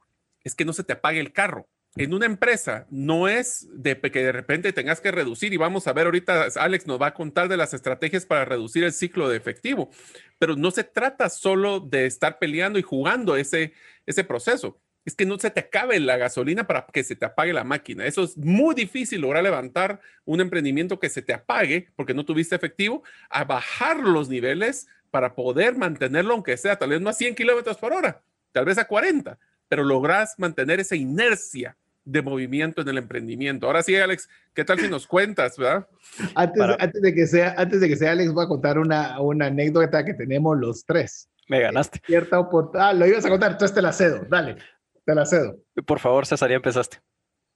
Speaker 3: es que no se te apague el carro. En una empresa no es de que de repente tengas que reducir y vamos a ver ahorita, Alex nos va a contar de las estrategias para reducir el ciclo de efectivo, pero no se trata solo de estar peleando y jugando ese, ese proceso es que no se te acabe la gasolina para que se te apague la máquina. Eso es muy difícil lograr levantar un emprendimiento que se te apague porque no tuviste efectivo, a bajar los niveles para poder mantenerlo, aunque sea tal vez no a 100 kilómetros por hora, tal vez a 40, pero logras mantener esa inercia de movimiento en el emprendimiento. Ahora sí, Alex, ¿qué tal si nos cuentas, verdad?
Speaker 1: Antes, de, que sea, antes de que sea Alex, voy a contar una, una anécdota que tenemos los tres.
Speaker 4: Me ganaste.
Speaker 1: Cierta oportunidad. Ah, lo ibas a contar, entonces te la cedo, dale. Te la cedo.
Speaker 4: Por favor, César, ya empezaste.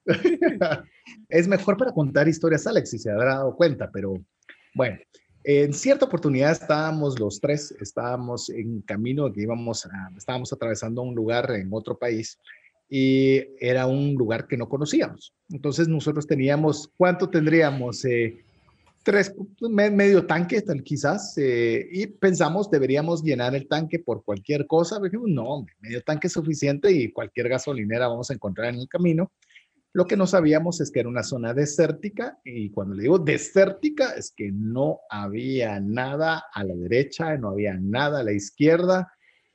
Speaker 1: es mejor para contar historias, Alex, si se habrá dado cuenta, pero bueno, en cierta oportunidad estábamos los tres, estábamos en camino que íbamos, estábamos atravesando un lugar en otro país y era un lugar que no conocíamos. Entonces nosotros teníamos, ¿cuánto tendríamos? Eh, tres, medio tanque quizás, eh, y pensamos deberíamos llenar el tanque por cualquier cosa. No, medio tanque es suficiente y cualquier gasolinera vamos a encontrar en el camino. Lo que no sabíamos es que era una zona desértica y cuando le digo desértica es que no había nada a la derecha, no había nada a la izquierda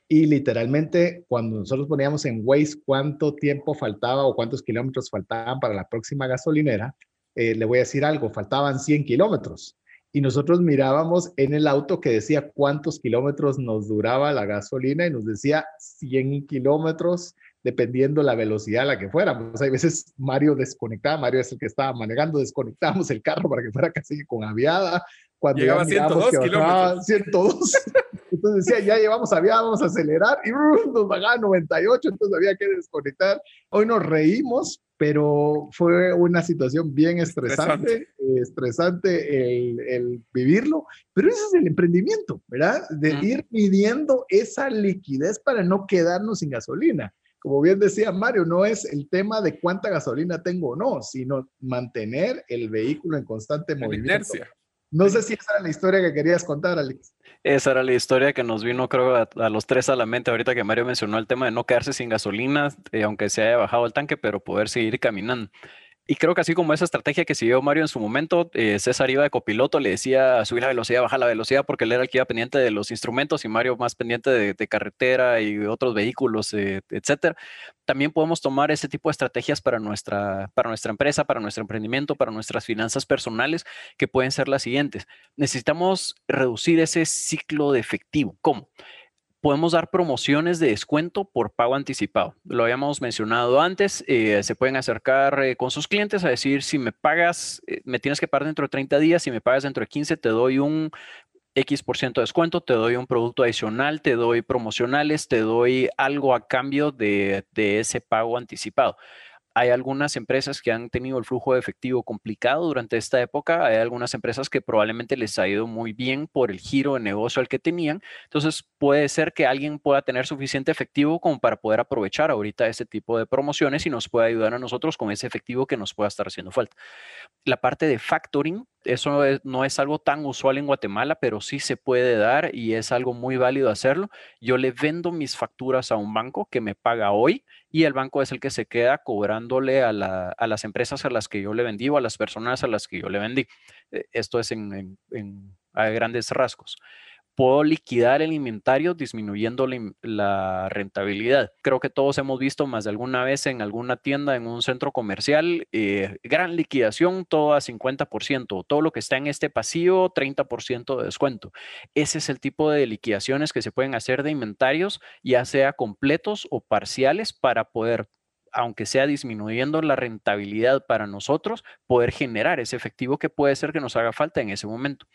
Speaker 1: y literalmente cuando nosotros poníamos en Waze cuánto tiempo faltaba o cuántos kilómetros faltaban para la próxima gasolinera, eh, le voy a decir algo, faltaban 100 kilómetros. Y nosotros mirábamos en el auto que decía cuántos kilómetros nos duraba la gasolina y nos decía 100 kilómetros dependiendo la velocidad a la que fuéramos. Hay veces Mario desconectaba, Mario es el que estaba manejando, desconectábamos el carro para que fuera casi con aviada.
Speaker 3: Cuando Llegaba a 102 kilómetros.
Speaker 1: 102. Entonces decía, ya llevamos aviada, vamos a acelerar y uh, nos pagaba 98, entonces había que desconectar. Hoy nos reímos, pero fue una situación bien estresante, estresante, el, vivirlo, pero ese es el emprendimiento, ¿verdad? De ir midiendo esa liquidez para no quedarnos sin gasolina como bien decía Mario, no es el tema de cuánta gasolina tengo o no, sino mantener el vehículo en constante movimiento. No sé si esa era la historia que querías contar, Alex.
Speaker 4: Esa era la historia que nos vino, creo, a, los tres a la mente ahorita que Mario mencionó el tema de no quedarse sin gasolina, eh, aunque se haya bajado el tanque, pero poder seguir caminando. Y creo que así como esa estrategia que siguió Mario en su momento, eh, César iba de copiloto, le decía subir la velocidad, bajar la velocidad, porque él era el que iba pendiente de los instrumentos y Mario más pendiente de, carretera y otros vehículos, eh, etcétera. También podemos tomar ese tipo de estrategias para nuestra, para nuestra empresa, para nuestro emprendimiento, para nuestras finanzas personales, que pueden ser las siguientes. Necesitamos reducir ese ciclo de efectivo. ¿Cómo? Podemos dar promociones de descuento por pago anticipado. Lo habíamos mencionado antes, eh, se pueden acercar eh, con sus clientes a decir, si me pagas, eh, me tienes que pagar dentro de 30 días, si me pagas dentro de 15, te doy un X por ciento de descuento, te doy un producto adicional, te doy promocionales, te doy algo a cambio de, de ese pago anticipado. Hay algunas empresas que han tenido el flujo de efectivo complicado durante esta época. Hay algunas empresas que probablemente les ha ido muy bien por el giro de negocio al que tenían. Entonces puede ser que alguien pueda tener suficiente efectivo como para poder aprovechar ahorita ese tipo de promociones y nos pueda ayudar a nosotros con ese efectivo que nos pueda estar haciendo falta. La parte de factoring eso no es algo tan usual en Guatemala, pero sí se puede dar y es algo muy válido hacerlo. Yo le vendo mis facturas a un banco que me paga hoy y el banco es el que se queda cobrándole a, las empresas a las que yo le vendí o a las personas a las que yo le vendí. Eh, esto es en, a grandes rasgos puedo liquidar el inventario disminuyendo la, rentabilidad. Creo que todos hemos visto más de alguna vez en alguna tienda, en un centro comercial, eh, gran liquidación, todo a 50%, todo lo que está en este pasillo, 30% de descuento. Ese es el tipo de liquidaciones que se pueden hacer de inventarios, ya sea completos o parciales, para poder aunque sea disminuyendo la rentabilidad para nosotros, poder generar ese efectivo que puede ser que nos haga falta en ese momento.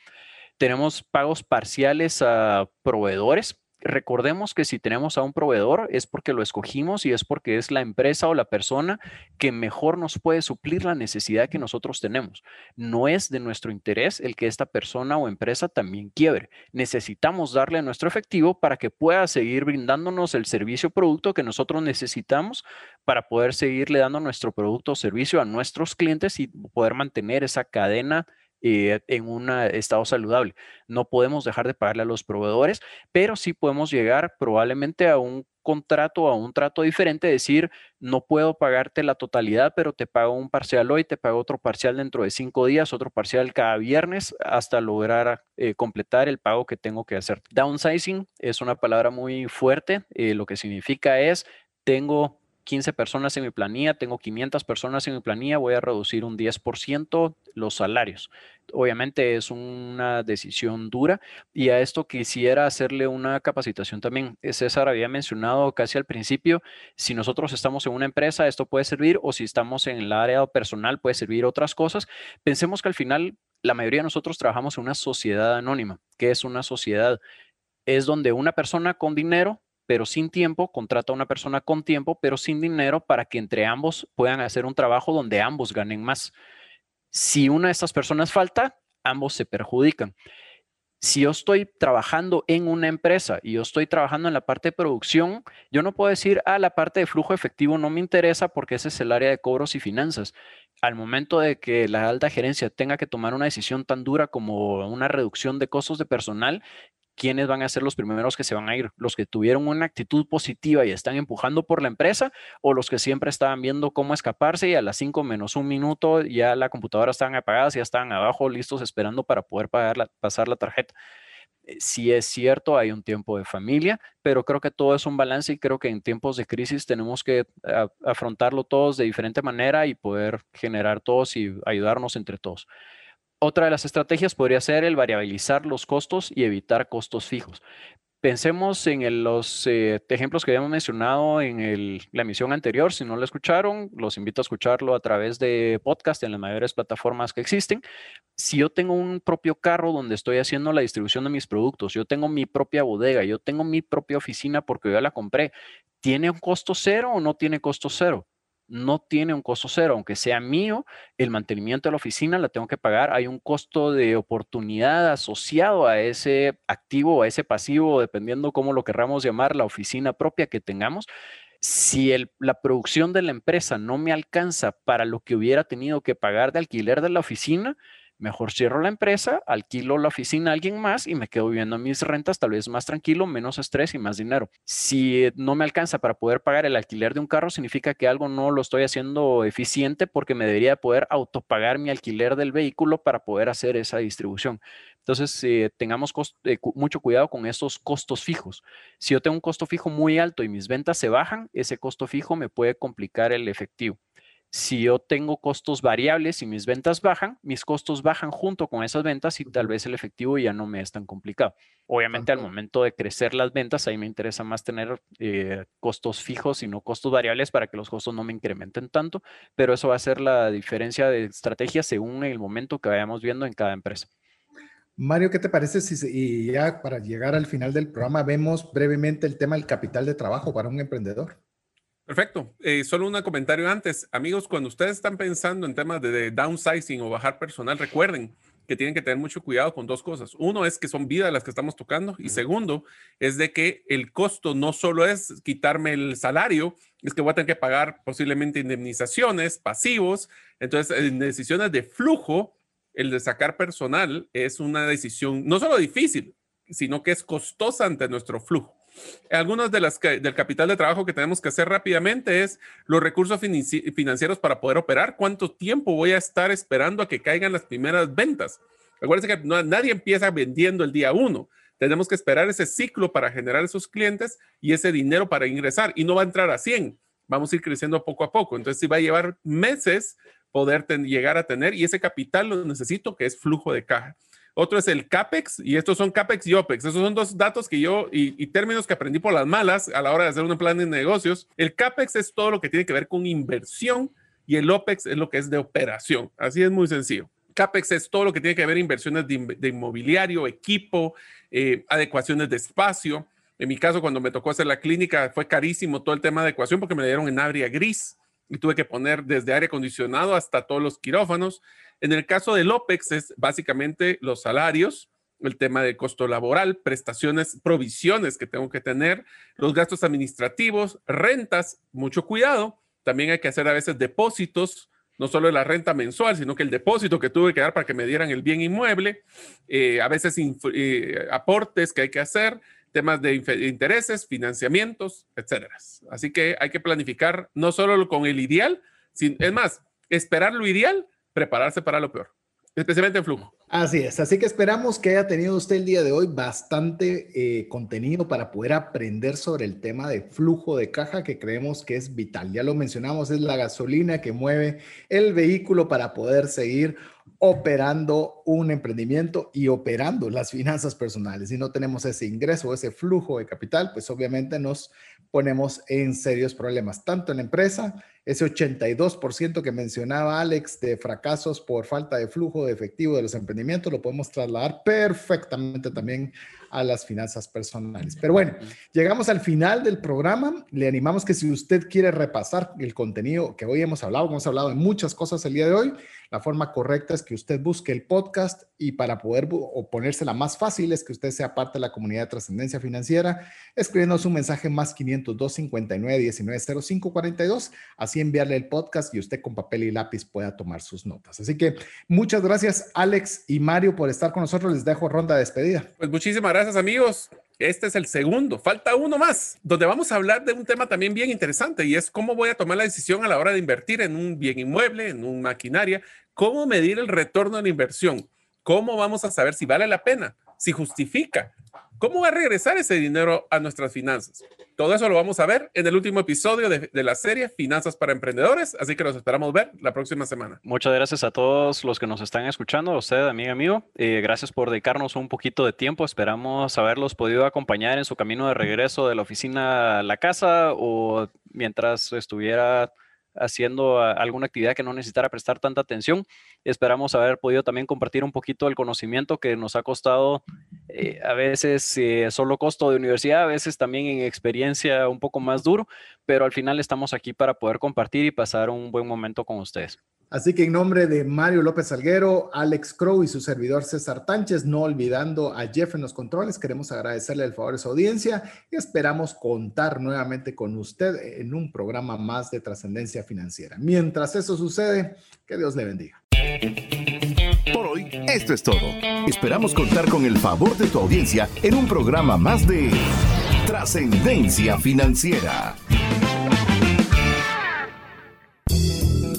Speaker 4: Tenemos pagos parciales a proveedores. Recordemos que si tenemos a un proveedor es porque lo escogimos y es porque es la empresa o la persona que mejor nos puede suplir la necesidad que nosotros tenemos. No es de nuestro interés el que esta persona o empresa también quiebre. Necesitamos darle nuestro efectivo para que pueda seguir brindándonos el servicio o producto que nosotros necesitamos para poder seguirle dando nuestro producto o servicio a nuestros clientes y poder mantener esa cadena eh, en un estado saludable. No podemos dejar de pagarle a los proveedores, pero sí podemos llegar probablemente a un contrato, a un trato diferente, decir, no puedo pagarte la totalidad, pero te pago un parcial hoy, te pago otro parcial dentro de cinco días, otro parcial cada viernes, hasta lograr eh, completar el pago que tengo que hacer. Downsizing es una palabra muy fuerte, eh, lo que significa es, tengo 15 personas en mi planilla, tengo 500 personas en mi planilla, voy a reducir un 10% los salarios. Obviamente es una decisión dura y a esto quisiera hacerle una capacitación también. César había mencionado casi al principio, si nosotros estamos en una empresa, esto puede servir o si estamos en el área personal, puede servir otras cosas. Pensemos que al final la mayoría de nosotros trabajamos en una sociedad anónima. ¿Qué es una sociedad? Es donde una persona con dinero pero sin tiempo, contrata a una persona con tiempo, pero sin dinero para que entre ambos puedan hacer un trabajo donde ambos ganen más. Si una de estas personas falta, ambos se perjudican. Si yo estoy trabajando en una empresa y yo estoy trabajando en la parte de producción, yo no puedo decir, ah, la parte de flujo efectivo no me interesa porque ese es el área de cobros y finanzas. Al momento de que la alta gerencia tenga que tomar una decisión tan dura como una reducción de costos de personal, ¿quiénes van a ser los primeros que se van a ir? ¿Los que tuvieron una actitud positiva y están empujando por la empresa o los que siempre estaban viendo cómo escaparse y a las 5 menos un minuto ya la computadora estaban apagadas, ya estaban abajo listos esperando para poder pagar pasar la tarjeta? Eh, si es cierto, hay un tiempo de familia, pero creo que todo es un balance y creo que en tiempos de crisis tenemos que afrontarlo todos de diferente manera y poder generar todos y ayudarnos entre todos. Otra de las estrategias podría ser el variabilizar los costos y evitar costos fijos. Pensemos en los eh, ejemplos que habíamos mencionado en la emisión anterior. Si no lo escucharon, los invito a escucharlo a través de podcast en las mayores plataformas que existen. Si yo tengo un propio carro donde estoy haciendo la distribución de mis productos, yo tengo mi propia bodega, yo tengo mi propia oficina porque yo la compré, ¿tiene un costo cero o no tiene costo cero? No tiene un costo cero, aunque sea mío, el mantenimiento de la oficina la tengo que pagar, hay un costo de oportunidad asociado a ese activo o a ese pasivo, dependiendo cómo lo querramos llamar, la oficina propia que tengamos. Si la producción de la empresa no me alcanza para lo que hubiera tenido que pagar de alquiler de la oficina, Mejor cierro la empresa, alquilo la oficina a alguien más y me quedo viviendo mis rentas, tal vez más tranquilo, menos estrés y más dinero. Si no me alcanza para poder pagar el alquiler de un carro, significa que algo no lo estoy haciendo eficiente porque me debería poder autopagar mi alquiler del vehículo para poder hacer esa distribución. Entonces, eh, tengamos eh, mucho cuidado con esos costos fijos. Si yo tengo un costo fijo muy alto y mis ventas se bajan, ese costo fijo me puede complicar el efectivo. Si yo tengo costos variables y mis ventas bajan, mis costos bajan junto con esas ventas y tal vez el efectivo ya no me es tan complicado. Obviamente al momento de crecer las ventas, ahí me interesa más tener eh, costos fijos y no costos variables para que los costos no me incrementen tanto, pero eso va a ser la diferencia de estrategia según el momento que vayamos viendo en cada empresa.
Speaker 1: Mario, ¿qué te parece si y ya para llegar al final del programa vemos brevemente el tema del capital de trabajo para un emprendedor?
Speaker 3: Perfecto. Eh, solo un comentario antes. Amigos, cuando ustedes están pensando en temas de, downsizing o bajar personal, recuerden que tienen que tener mucho cuidado con dos cosas. Uno es que son vidas las que estamos tocando y segundo es de que el costo no solo es quitarme el salario, es que voy a tener que pagar posiblemente indemnizaciones, pasivos. Entonces, en decisiones de flujo, el de sacar personal es una decisión no solo difícil, sino que es costosa ante nuestro flujo. Algunas de las del capital de trabajo que tenemos que hacer rápidamente es los recursos financieros para poder operar. ¿Cuánto tiempo voy a estar esperando a que caigan las primeras ventas? Acuérdense que nadie empieza vendiendo el día uno. Tenemos que esperar ese ciclo para generar esos clientes y ese dinero para ingresar. Y no va a entrar a 100. Vamos a ir creciendo poco a poco. Entonces, sí va a llevar meses poder llegar a tener y ese capital lo necesito, que es flujo de caja. Otro es el CAPEX y estos son CAPEX y OPEX. Esos son dos datos que yo y, términos que aprendí por las malas a la hora de hacer un plan de negocios. El CAPEX es todo lo que tiene que ver con inversión y el OPEX es lo que es de operación. Así es muy sencillo. CAPEX es todo lo que tiene que ver inversiones de, inmobiliario, equipo, eh, adecuaciones de espacio. En mi caso, cuando me tocó hacer la clínica, fue carísimo todo el tema de adecuación porque me dieron en área gris y tuve que poner desde aire acondicionado hasta todos los quirófanos. En el caso del OPEX es básicamente los salarios, el tema de costo laboral, prestaciones, provisiones que tengo que tener, los gastos administrativos, rentas, mucho cuidado. También hay que hacer a veces depósitos, no solo la renta mensual, sino que el depósito que tuve que dar para que me dieran el bien inmueble, eh, a veces eh, aportes que hay que hacer, temas de intereses, financiamientos, etcétera. Así que hay que planificar no solo con el ideal, sino, es más, esperar lo ideal, prepararse para lo peor, especialmente en flujo.
Speaker 1: Así es, así que esperamos que haya tenido usted el día de hoy bastante eh, contenido para poder aprender sobre el tema de flujo de caja que creemos que es vital. Ya lo mencionamos, es la gasolina que mueve el vehículo para poder seguir operando un emprendimiento y operando las finanzas personales. Si no tenemos ese ingreso, ese flujo de capital, pues obviamente nos ponemos en serios problemas, tanto en la empresa, ese 82% que mencionaba Alex de fracasos por falta de flujo de efectivo de los emprendimientos, lo podemos trasladar perfectamente también a las finanzas personales. Pero bueno, llegamos al final del programa. Le animamos que si usted quiere repasar el contenido que hoy hemos hablado, hemos hablado de muchas cosas el día de hoy, la forma correcta es que usted busque el podcast y para poder o ponérsela más fácil es que usted sea parte de la comunidad de trascendencia financiera, escribiendo un mensaje más 502 59 19 05 42, así enviarle el podcast y usted con papel y lápiz pueda tomar sus notas. Así que muchas gracias Alex y Mario por estar con nosotros. Les dejo ronda de despedida.
Speaker 3: Pues muchísimas gracias amigos. Este es el segundo, falta uno más, donde vamos a hablar de un tema también bien interesante y es cómo voy a tomar la decisión a la hora de invertir en un bien inmueble, en una maquinaria, cómo medir el retorno de la inversión, cómo vamos a saber si vale la pena, si justifica, ¿Cómo va a regresar ese dinero a nuestras finanzas? Todo eso lo vamos a ver en el último episodio de, la serie Finanzas para Emprendedores, así que los esperamos ver la próxima semana.
Speaker 4: Muchas gracias a todos los que nos están escuchando, a usted, amigo amigo. Eh, gracias por dedicarnos un poquito de tiempo. Esperamos haberlos podido acompañar en su camino de regreso de la oficina a la casa o mientras estuviera haciendo alguna actividad que no necesitara prestar tanta atención. Esperamos haber podido también compartir un poquito el conocimiento que nos ha costado eh, a veces eh, solo costo de universidad, a veces también en experiencia un poco más duro, pero al final estamos aquí para poder compartir y pasar un buen momento con ustedes.
Speaker 1: Así que en nombre de Mario López Salguero, Alex Crow y su servidor César Tánchez, no olvidando a Jeff en los controles, queremos agradecerle el favor de su audiencia y esperamos contar nuevamente con usted en un programa más de trascendencia financiera. Mientras eso sucede, que Dios le bendiga.
Speaker 2: Por hoy, esto es todo. Esperamos contar con el favor de tu audiencia en un programa más de trascendencia financiera.